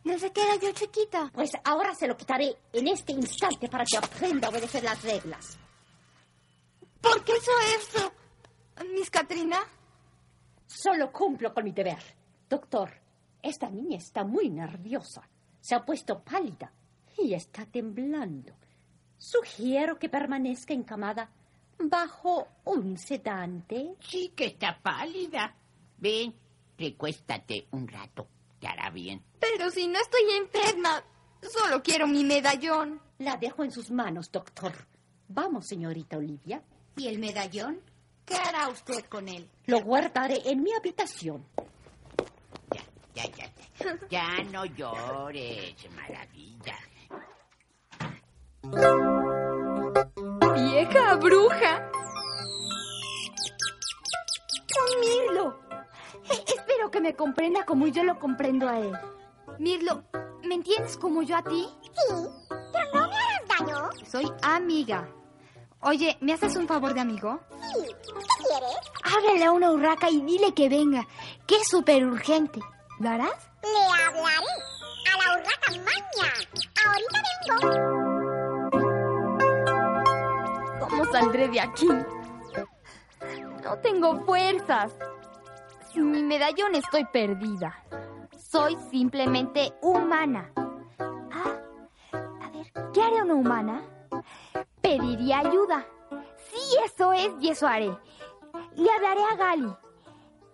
Desde que era yo chiquita. Pues ahora se lo quitaré en este instante para que aprenda a obedecer las reglas. ¿Por qué hizo esto? Miss Katrina. Solo cumplo con mi deber. Doctor, esta niña está muy nerviosa. Se ha puesto pálida y está temblando. Sugiero que permanezca encamada bajo un sedante. Sí que está pálida. Ven, recuéstate un rato. Te hará bien. Pero si no estoy enferma, solo quiero mi medallón. La dejo en sus manos, doctor. Vamos, señorita Olivia. ¿Y el medallón? ¿Qué hará usted con él? Lo guardaré en mi habitación. Ya, ya, ya. Ya no llores, maravilla. ¡Vieja bruja! ¡Oh, Que me comprenda como yo lo comprendo a él. Mirlo, ¿me entiendes como yo a ti? Sí, pero no me hagas daño. Soy amiga. Oye, ¿me haces un favor de amigo? Sí, ¿qué quieres? Háblale a una urraca y dile que venga, que es súper urgente. ¿Lo harás? Le hablaré a la urraca maña. Ahorita vengo. ¿Cómo saldré de aquí? No tengo fuerzas. Sin mi medallón estoy perdida. Soy simplemente humana. Ah, a ver, ¿qué haré una humana? Pediría ayuda. Sí, eso es y eso haré. Le hablaré a Gali.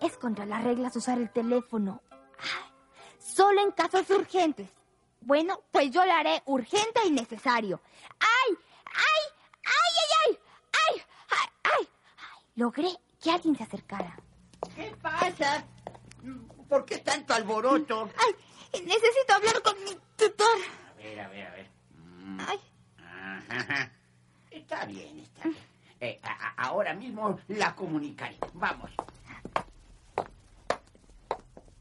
Es contra las reglas usar el teléfono. Ah, Solo en casos urgentes. Bueno, pues yo lo haré urgente y necesario. ¡Ay! ¡Ay! ¡Ay, ay, ay! ¡Ay! ¡Ay! ¡Ay! ay! Logré que alguien se acercara. ¿Qué pasa? ¿Por qué tanto alboroto? ¡Ay! Necesito hablar con mi tutor. A ver, a ver, a ver. Mm. ¡Ay! Ajá. Está bien, está bien. Eh, ahora mismo la comunicaré. Vamos.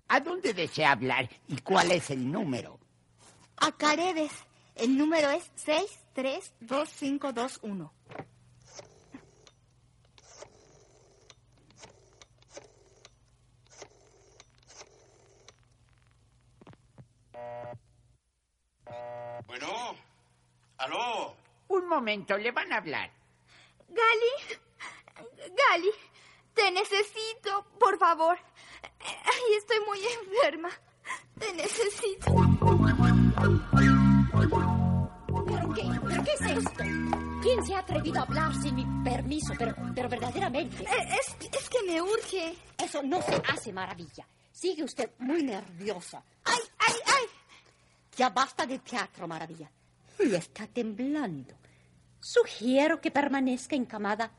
¿A dónde desea hablar y cuál es el número? A Caredes. El número es 632521. Bueno, aló. Un momento, le van a hablar. Gali, Gali, te necesito, por favor. Ay, estoy muy enferma. Te necesito. ¿Pero qué? ¿Pero qué es esto? ¿Quién se ha atrevido a hablar sin mi permiso? Pero, pero verdaderamente. Eh, Es, es que me urge. Eso no se hace maravilla. Sigue usted muy nerviosa. ¡Ay, ay, ay! Ya basta de teatro, maravilla. Y está temblando. Sugiero que permanezca encamada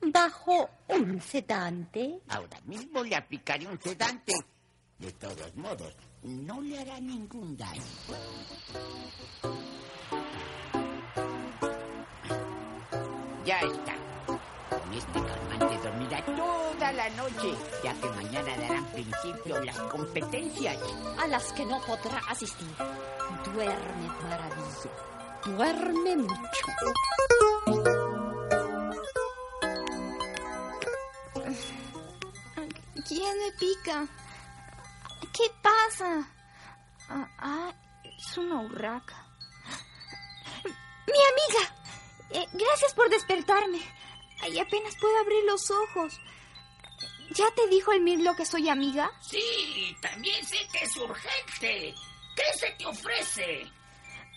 bajo un sedante. Ahora mismo le aplicaré un sedante. De todos modos, no le hará ningún daño. Ya está. Este calmante dormirá toda la noche, ya que mañana darán principio las competencias. A las que no podrá asistir. Duerme, maravilla. Duerme mucho. ¿Quién me pica? ¿Qué pasa? Ah, ah, es una urraca. ¡Mi amiga! Eh, gracias por despertarme. Ay, apenas puedo abrir los ojos. ¿Ya te dijo el Mirlo que soy amiga? Sí, también sé que es urgente. ¿Qué se te ofrece?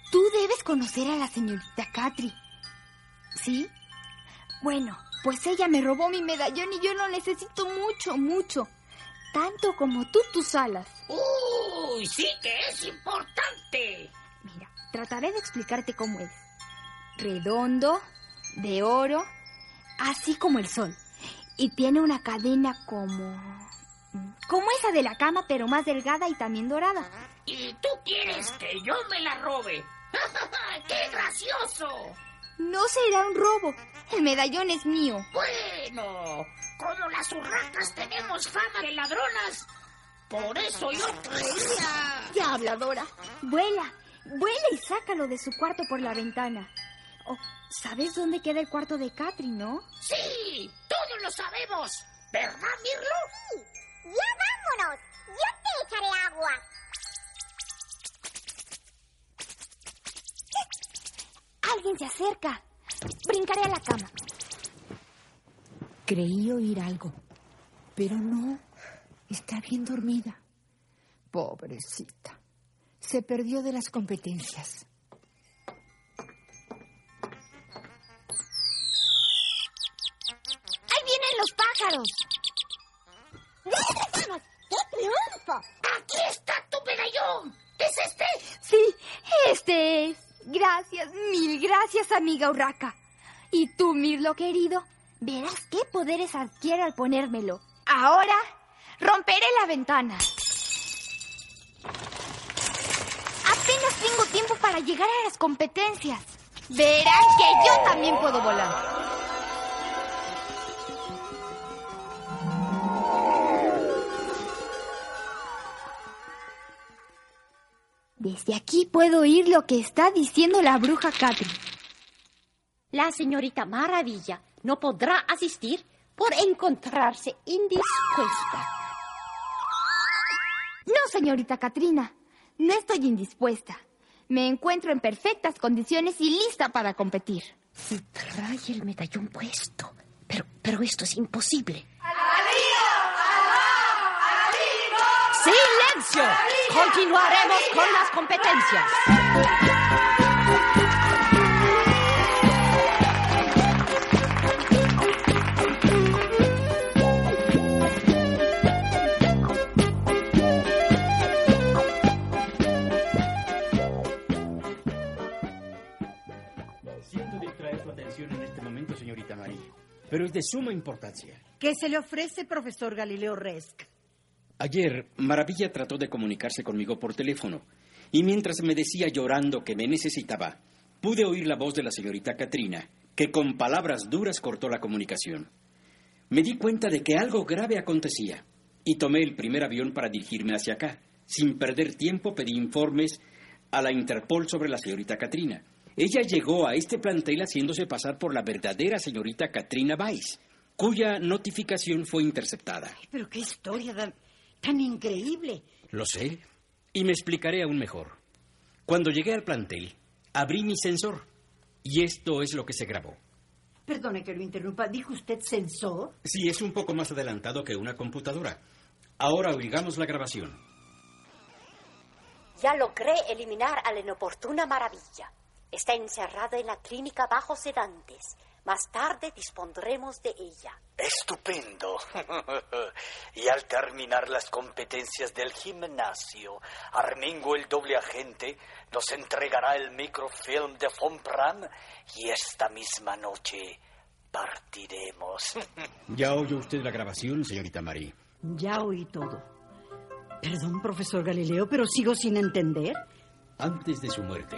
Tú debes conocer a la señorita Catri. ¿Sí? Bueno, pues ella me robó mi medallón y yo lo necesito mucho, mucho. Tanto como tú tus alas. Uy, sí que es importante. Mira, trataré de explicarte cómo es. Redondo, de oro, así como el sol. Y tiene una cadena como... Como esa de la cama, pero más delgada y también dorada. Y tú quieres que yo me la robe. ¡Qué gracioso! No será un robo. El medallón es mío. Bueno, como las urracas tenemos fama de ladronas, por eso yo creía... Ya, habladora. Vuela, vuela y sácalo de su cuarto por la ventana. Oh, ¿Sabes dónde queda el cuarto de Catherine, no? Sí, todos lo sabemos. ¿Verdad, Mirlo? Sí, ya vámonos. Yo te echaré agua. Alguien se acerca. Brincaré a la cama. Creí oír algo, pero no. Está bien dormida. Pobrecita. Se perdió de las competencias. ¡Qué triunfo! ¡Aquí está tu medallón! ¿Es este? Sí, este es. Gracias, mil gracias, amiga Urraca. Y tú, Mirlo querido, verás qué poderes adquiere al ponérmelo. Ahora romperé la ventana. Apenas tengo tiempo para llegar a las competencias. Verán que yo también puedo volar. Desde aquí puedo oír lo que está diciendo la bruja Catherine. La señorita Maravilla no podrá asistir por encontrarse indispuesta. No, señorita Katrina, no estoy indispuesta. Me encuentro en perfectas condiciones y lista para competir. Trae el medallón puesto. Pero, pero esto es imposible. ¡Silencio! Continuaremos con las competencias. Siento distraer su atención en este momento, señorita María, pero es de suma importancia. ¿Qué se le ofrece, profesor Galileo Resk? Ayer, Maravilla trató de comunicarse conmigo por teléfono, y mientras me decía llorando que me necesitaba, pude oír la voz de la señorita Katrina, que con palabras duras cortó la comunicación. Me di cuenta de que algo grave acontecía, y tomé el primer avión para dirigirme hacia acá. Sin perder tiempo pedí informes a la Interpol sobre la señorita Katrina. Ella llegó a este plantel haciéndose pasar por la verdadera señorita Katrina Weiss, cuya notificación fue interceptada. Pero qué historia tan, tan increíble. Lo sé, y me explicaré aún mejor. Cuando llegué al plantel, abrí mi sensor, y esto es lo que se grabó. Perdone que lo interrumpa. ¿Dijo usted sensor? Sí, es un poco más adelantado que una computadora. Ahora oigamos la grabación. Ya logré eliminar a la inoportuna maravilla. Está encerrada en la clínica bajo sedantes. Más tarde dispondremos de ella. Estupendo. y al terminar las competencias del gimnasio, Armingo el doble agente nos entregará el microfilm de Von Bram y esta misma noche partiremos. ¿Ya oyó usted la grabación, señorita Marie? Ya oí todo. Perdón, profesor Galileo, pero sigo sin entender. Antes de su muerte,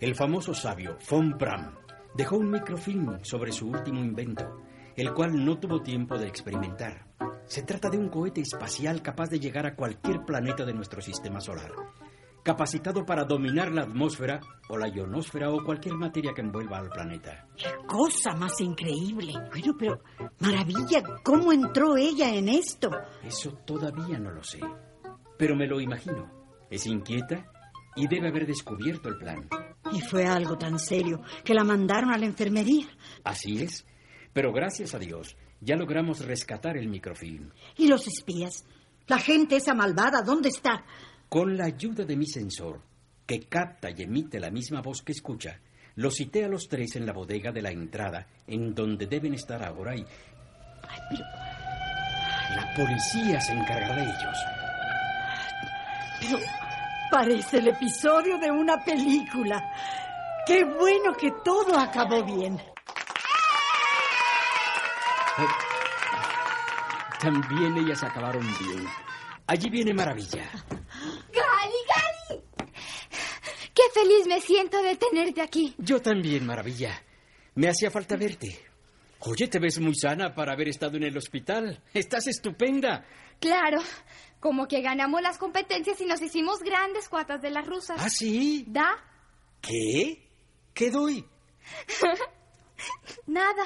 el famoso sabio Von Bram dejó un microfilm sobre su último invento, el cual no tuvo tiempo de experimentar. Se trata de un cohete espacial capaz de llegar a cualquier planeta de nuestro sistema solar, capacitado para dominar la atmósfera o la ionosfera o cualquier materia que envuelva al planeta. ¡Qué cosa más increíble! Bueno, pero maravilla, ¿cómo entró ella en esto? Eso todavía no lo sé, pero me lo imagino. Es inquieta y debe haber descubierto el plan. Y fue algo tan serio que la mandaron a la enfermería. Así es, pero gracias a Dios ya logramos rescatar el microfilm. ¿Y los espías? La gente esa malvada, ¿dónde está? Con la ayuda de mi sensor, que capta y emite la misma voz que escucha, los cité a los tres en la bodega de la entrada, en donde deben estar ahora y... Ay, pero... La policía se encargará de ellos. Pero parece el episodio de una película. Qué bueno que todo acabó bien. También ellas acabaron bien. Allí viene Maravilla. ¡Gali, Gali! ¡Qué feliz me siento de tenerte aquí! Yo también, Maravilla. Me hacía falta verte. Oye, te ves muy sana para haber estado en el hospital. Estás estupenda. Claro, como que ganamos las competencias y nos hicimos grandes cuatas de las rusas. ¿Ah, sí? ¿Da? ¿Qué? ¿Qué doy? Nada.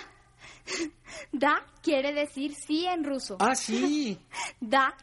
Da quiere decir sí en ruso. Ah, sí. da.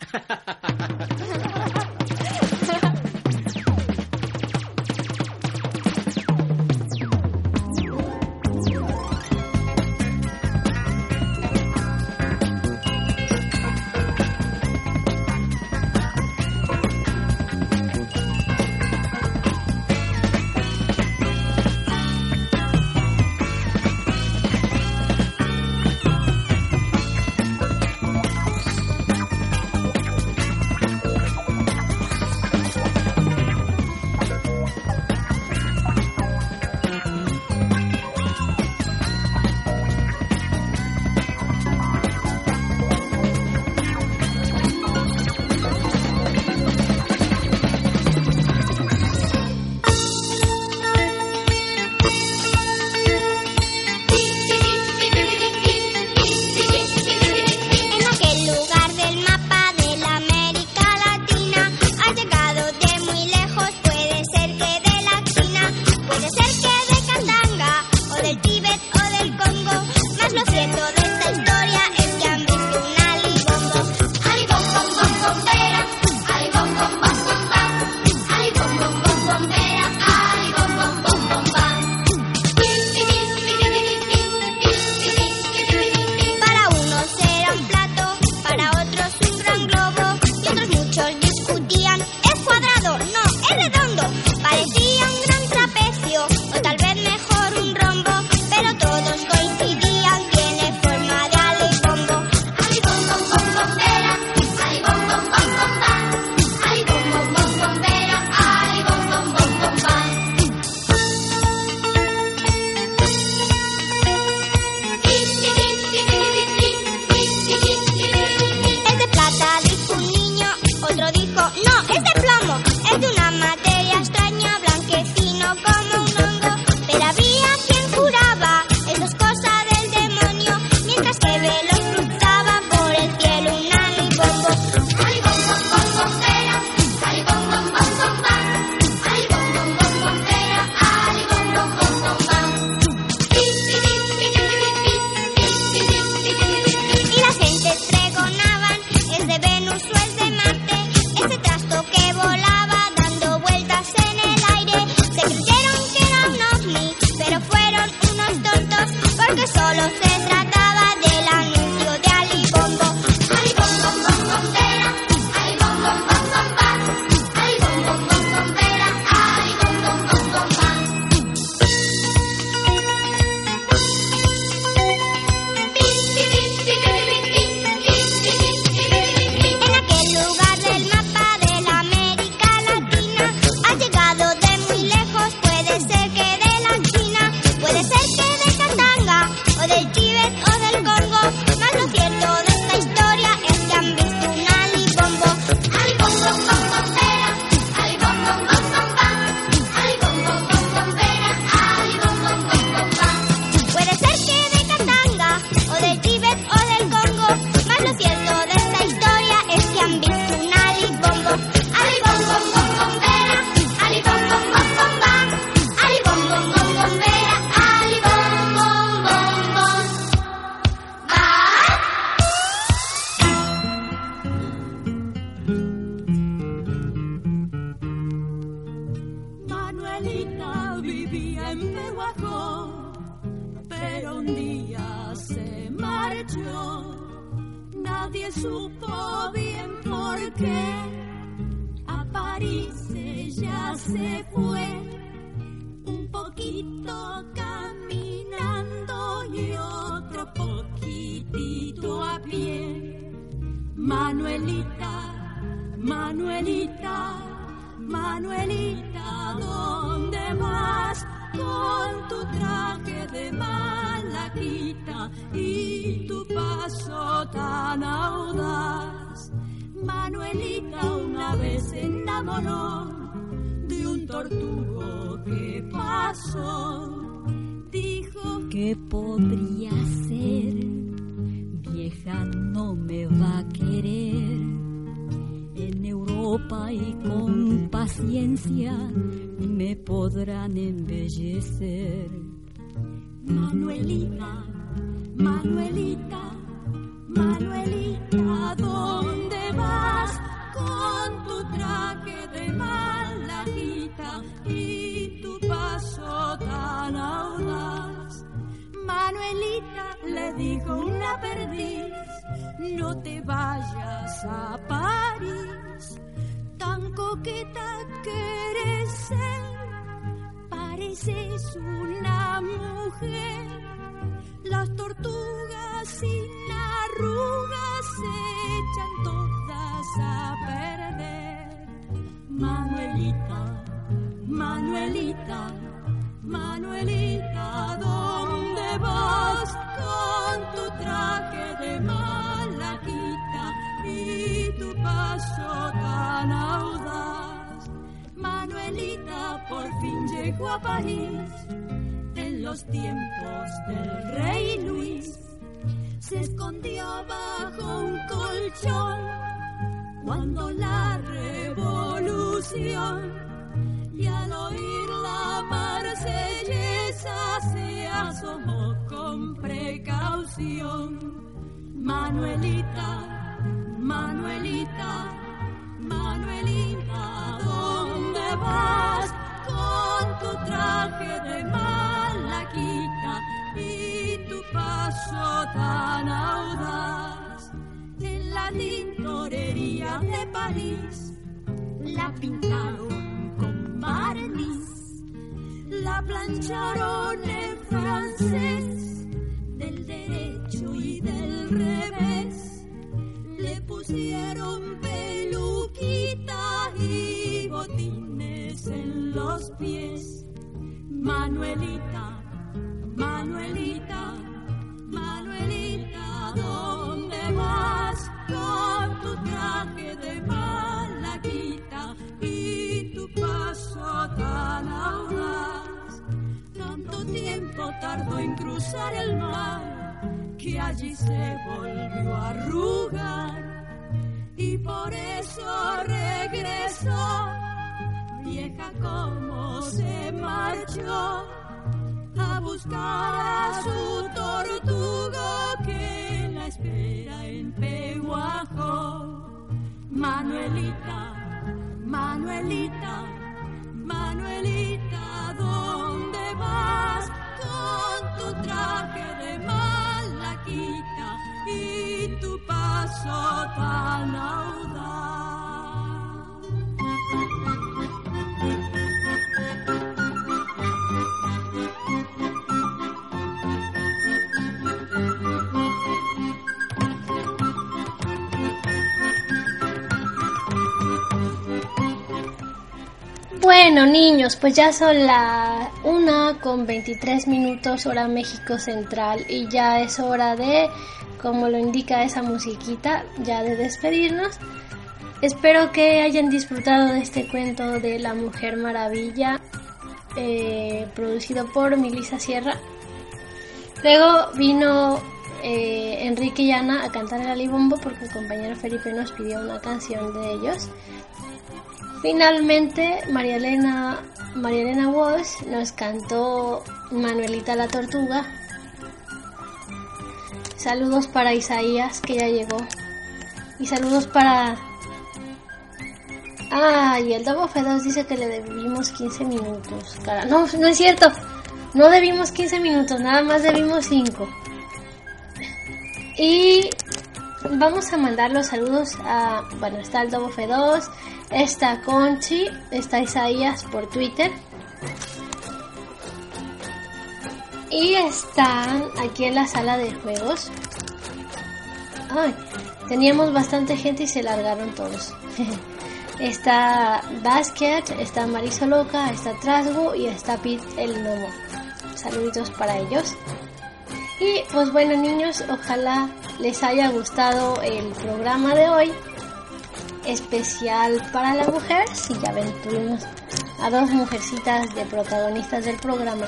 podría ser, vieja no me va a querer. En Europa y con paciencia me podrán embellecer. Manuelita, Manuelita. Que eres ser, pareces una mujer. Las tortugas sin arrugas se echan todas a perder. Manuelita, Manuelita, Manuelita, ¿dónde vas con tu traje de malaquita y tu paso tan audaz? Manuelita por fin llegó a París en los tiempos del rey Luis. Se escondió bajo un colchón cuando la revolución y al oír la marsellesa se asomó con precaución. Manuelita, Manuelita, Manuelita, ¿dónde vas con tu traje de malaquita y tu paso tan audaz? En la tintorería de París la pintaron con barniz, la plancharon en francés, del derecho y del revés, le pusieron botines en los pies. Manuelita, Manuelita, Manuelita, ¿dónde vas con tu traje de malaquita y tu paso tan audaz? Tanto tiempo tardó en cruzar el mar que allí se volvió a arrugar y por eso regresó vieja como se marchó a buscar a su tortuga que la espera en Peguajo. Manuelita, Manuelita, Manuelita, ¿dónde vas con tu traje de malaquita y tu paso tan audaz? Bueno, niños, pues ya son la una con 23 minutos hora México Central y ya es hora de, como lo indica esa musiquita, ya de despedirnos. Espero que hayan disfrutado de este cuento de la Mujer Maravilla, eh, producido por Milisa Sierra. Luego vino eh, Enrique y Ana a cantar el alibombo porque el compañero Felipe nos pidió una canción de ellos. Finalmente, María Elena, María Elena Walsh nos cantó Manuelita la Tortuga. Saludos para Isaías, que ya llegó. Y saludos para... Ah, y el Dobo F2 dice que le debimos 15 minutos. Cara, no, no es cierto. No debimos 15 minutos, nada más debimos 5. Y vamos a mandar los saludos a... Bueno, está el Dobo F2, está Conchi, está Isaías por Twitter. Y están aquí en la sala de juegos. Ay, teníamos bastante gente y se largaron todos. está Basket, está Marisol Loca, está Trasgo y está Pete el Nomo. Saluditos para ellos. Y pues bueno niños, ojalá les haya gustado el programa de hoy. Especial para la mujer, si ya ven, tuvimos a dos mujercitas de protagonistas del programa.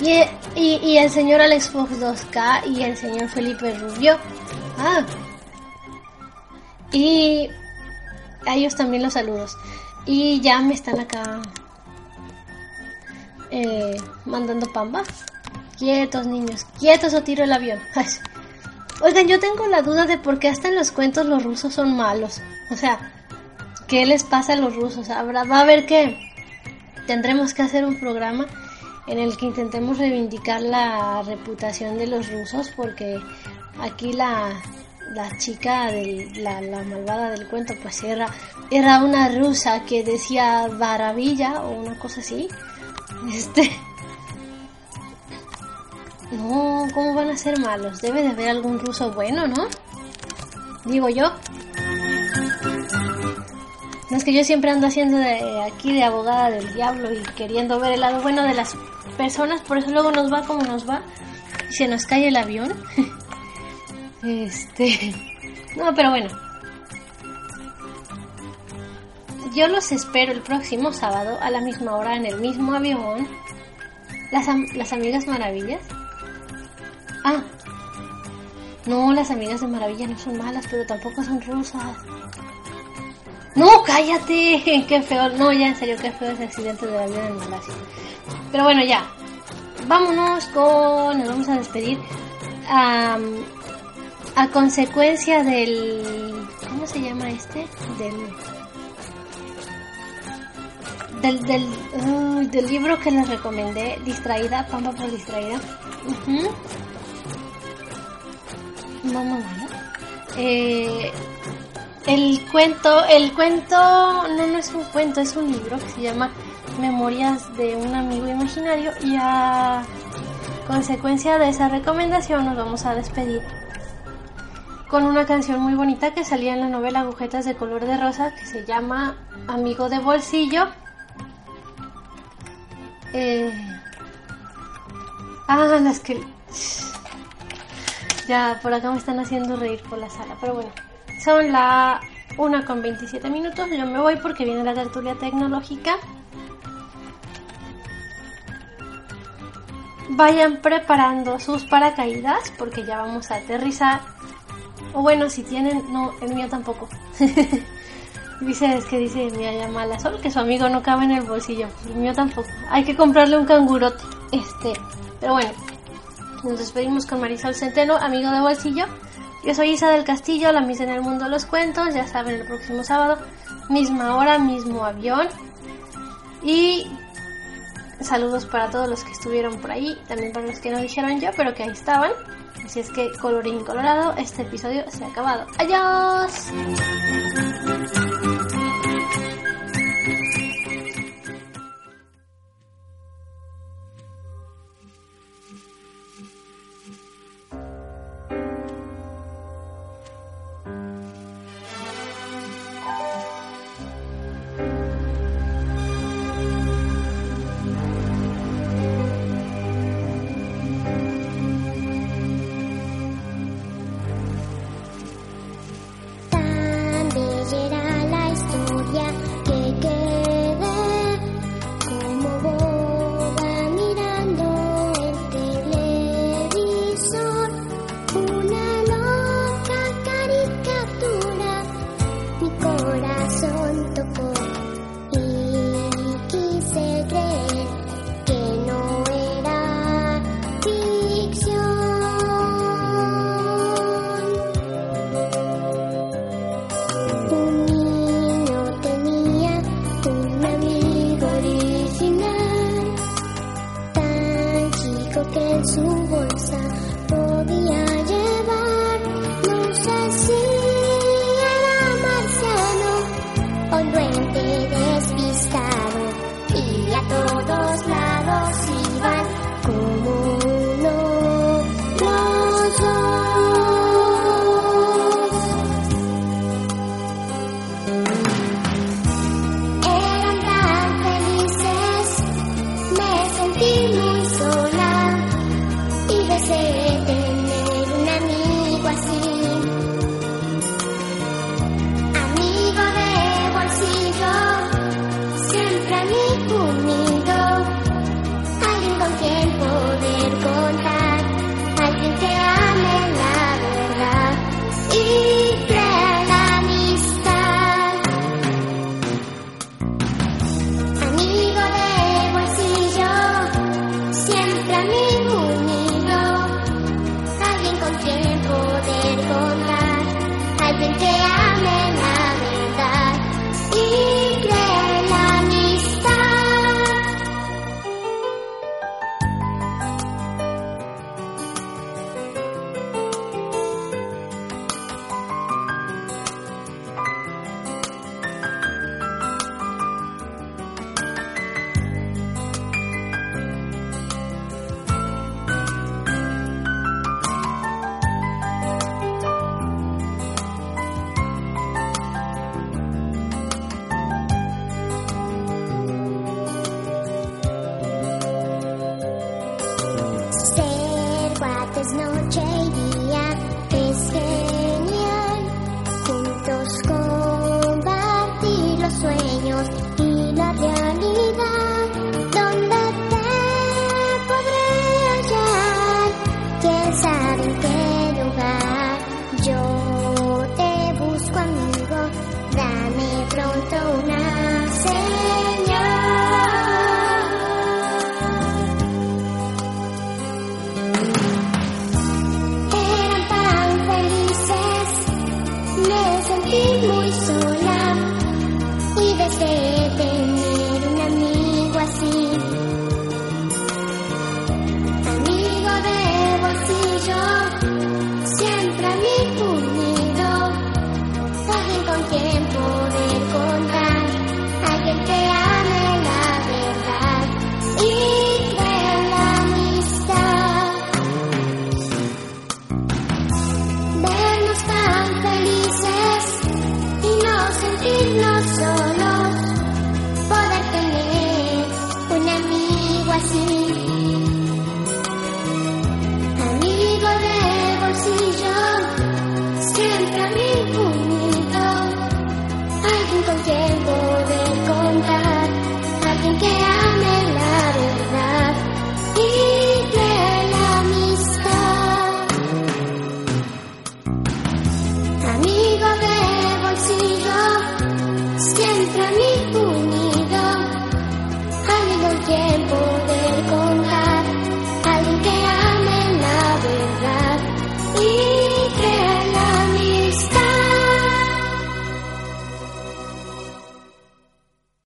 Y, y, y el señor Alex Fox 2K y el señor Felipe Rubio. Ah. Y a ellos también los saludos. Y ya me están acá eh, mandando pamba. Quietos, niños, quietos o tiro el avión. Oigan, yo tengo la duda de por qué hasta en los cuentos los rusos son malos. O sea, ¿qué les pasa a los rusos? Habrá, va a haber que tendremos que hacer un programa en el que intentemos reivindicar la reputación de los rusos porque aquí la, la chica de la, la malvada del cuento pues era era una rusa que decía maravilla o una cosa así este no cómo van a ser malos debe de haber algún ruso bueno no digo yo no es que yo siempre ando haciendo de aquí de abogada del diablo y queriendo ver el lado bueno de las personas, por eso luego nos va como nos va y se nos cae el avión. este, no, pero bueno. Yo los espero el próximo sábado a la misma hora en el mismo avión. Las, las amigas maravillas. Ah, no, las amigas de maravilla no son malas, pero tampoco son rusas. No, cállate, qué feo. No, ya en serio, qué feo ese accidente del avión en Malasia. Pero bueno, ya. Vámonos con. Nos vamos a despedir. A consecuencia del. ¿Cómo se llama este? Del. Del, del, libro que les recomendé, Distraída, Pampa por Distraída. ¿No? Eh, el cuento, el cuento, no, no es un cuento, es un libro que se llama Memorias de un amigo imaginario y a consecuencia de esa recomendación nos vamos a despedir con una canción muy bonita que salía en la novela Agujetas de color de rosa que se llama Amigo de bolsillo. Eh... Ah, las que... Ya, por acá me están haciendo reír por la sala, pero bueno. Son la 1 con 27 minutos. Yo me voy porque viene la tertulia tecnológica. Vayan preparando sus paracaídas porque ya vamos a aterrizar. O bueno, si tienen, no, el mío tampoco. dice, es que dice mi mala, solo que su amigo no cabe en el bolsillo. El mío tampoco. Hay que comprarle un cangurote. Este, pero bueno, nos despedimos con Marisol Centeno, amigo de bolsillo. Yo soy Isa del Castillo, la misa en el mundo de los cuentos. Ya saben, el próximo sábado, misma hora, mismo avión. Y saludos para todos los que estuvieron por ahí, también para los que no dijeron yo, pero que ahí estaban. Así es que, colorín colorado, este episodio se ha acabado. ¡Adiós!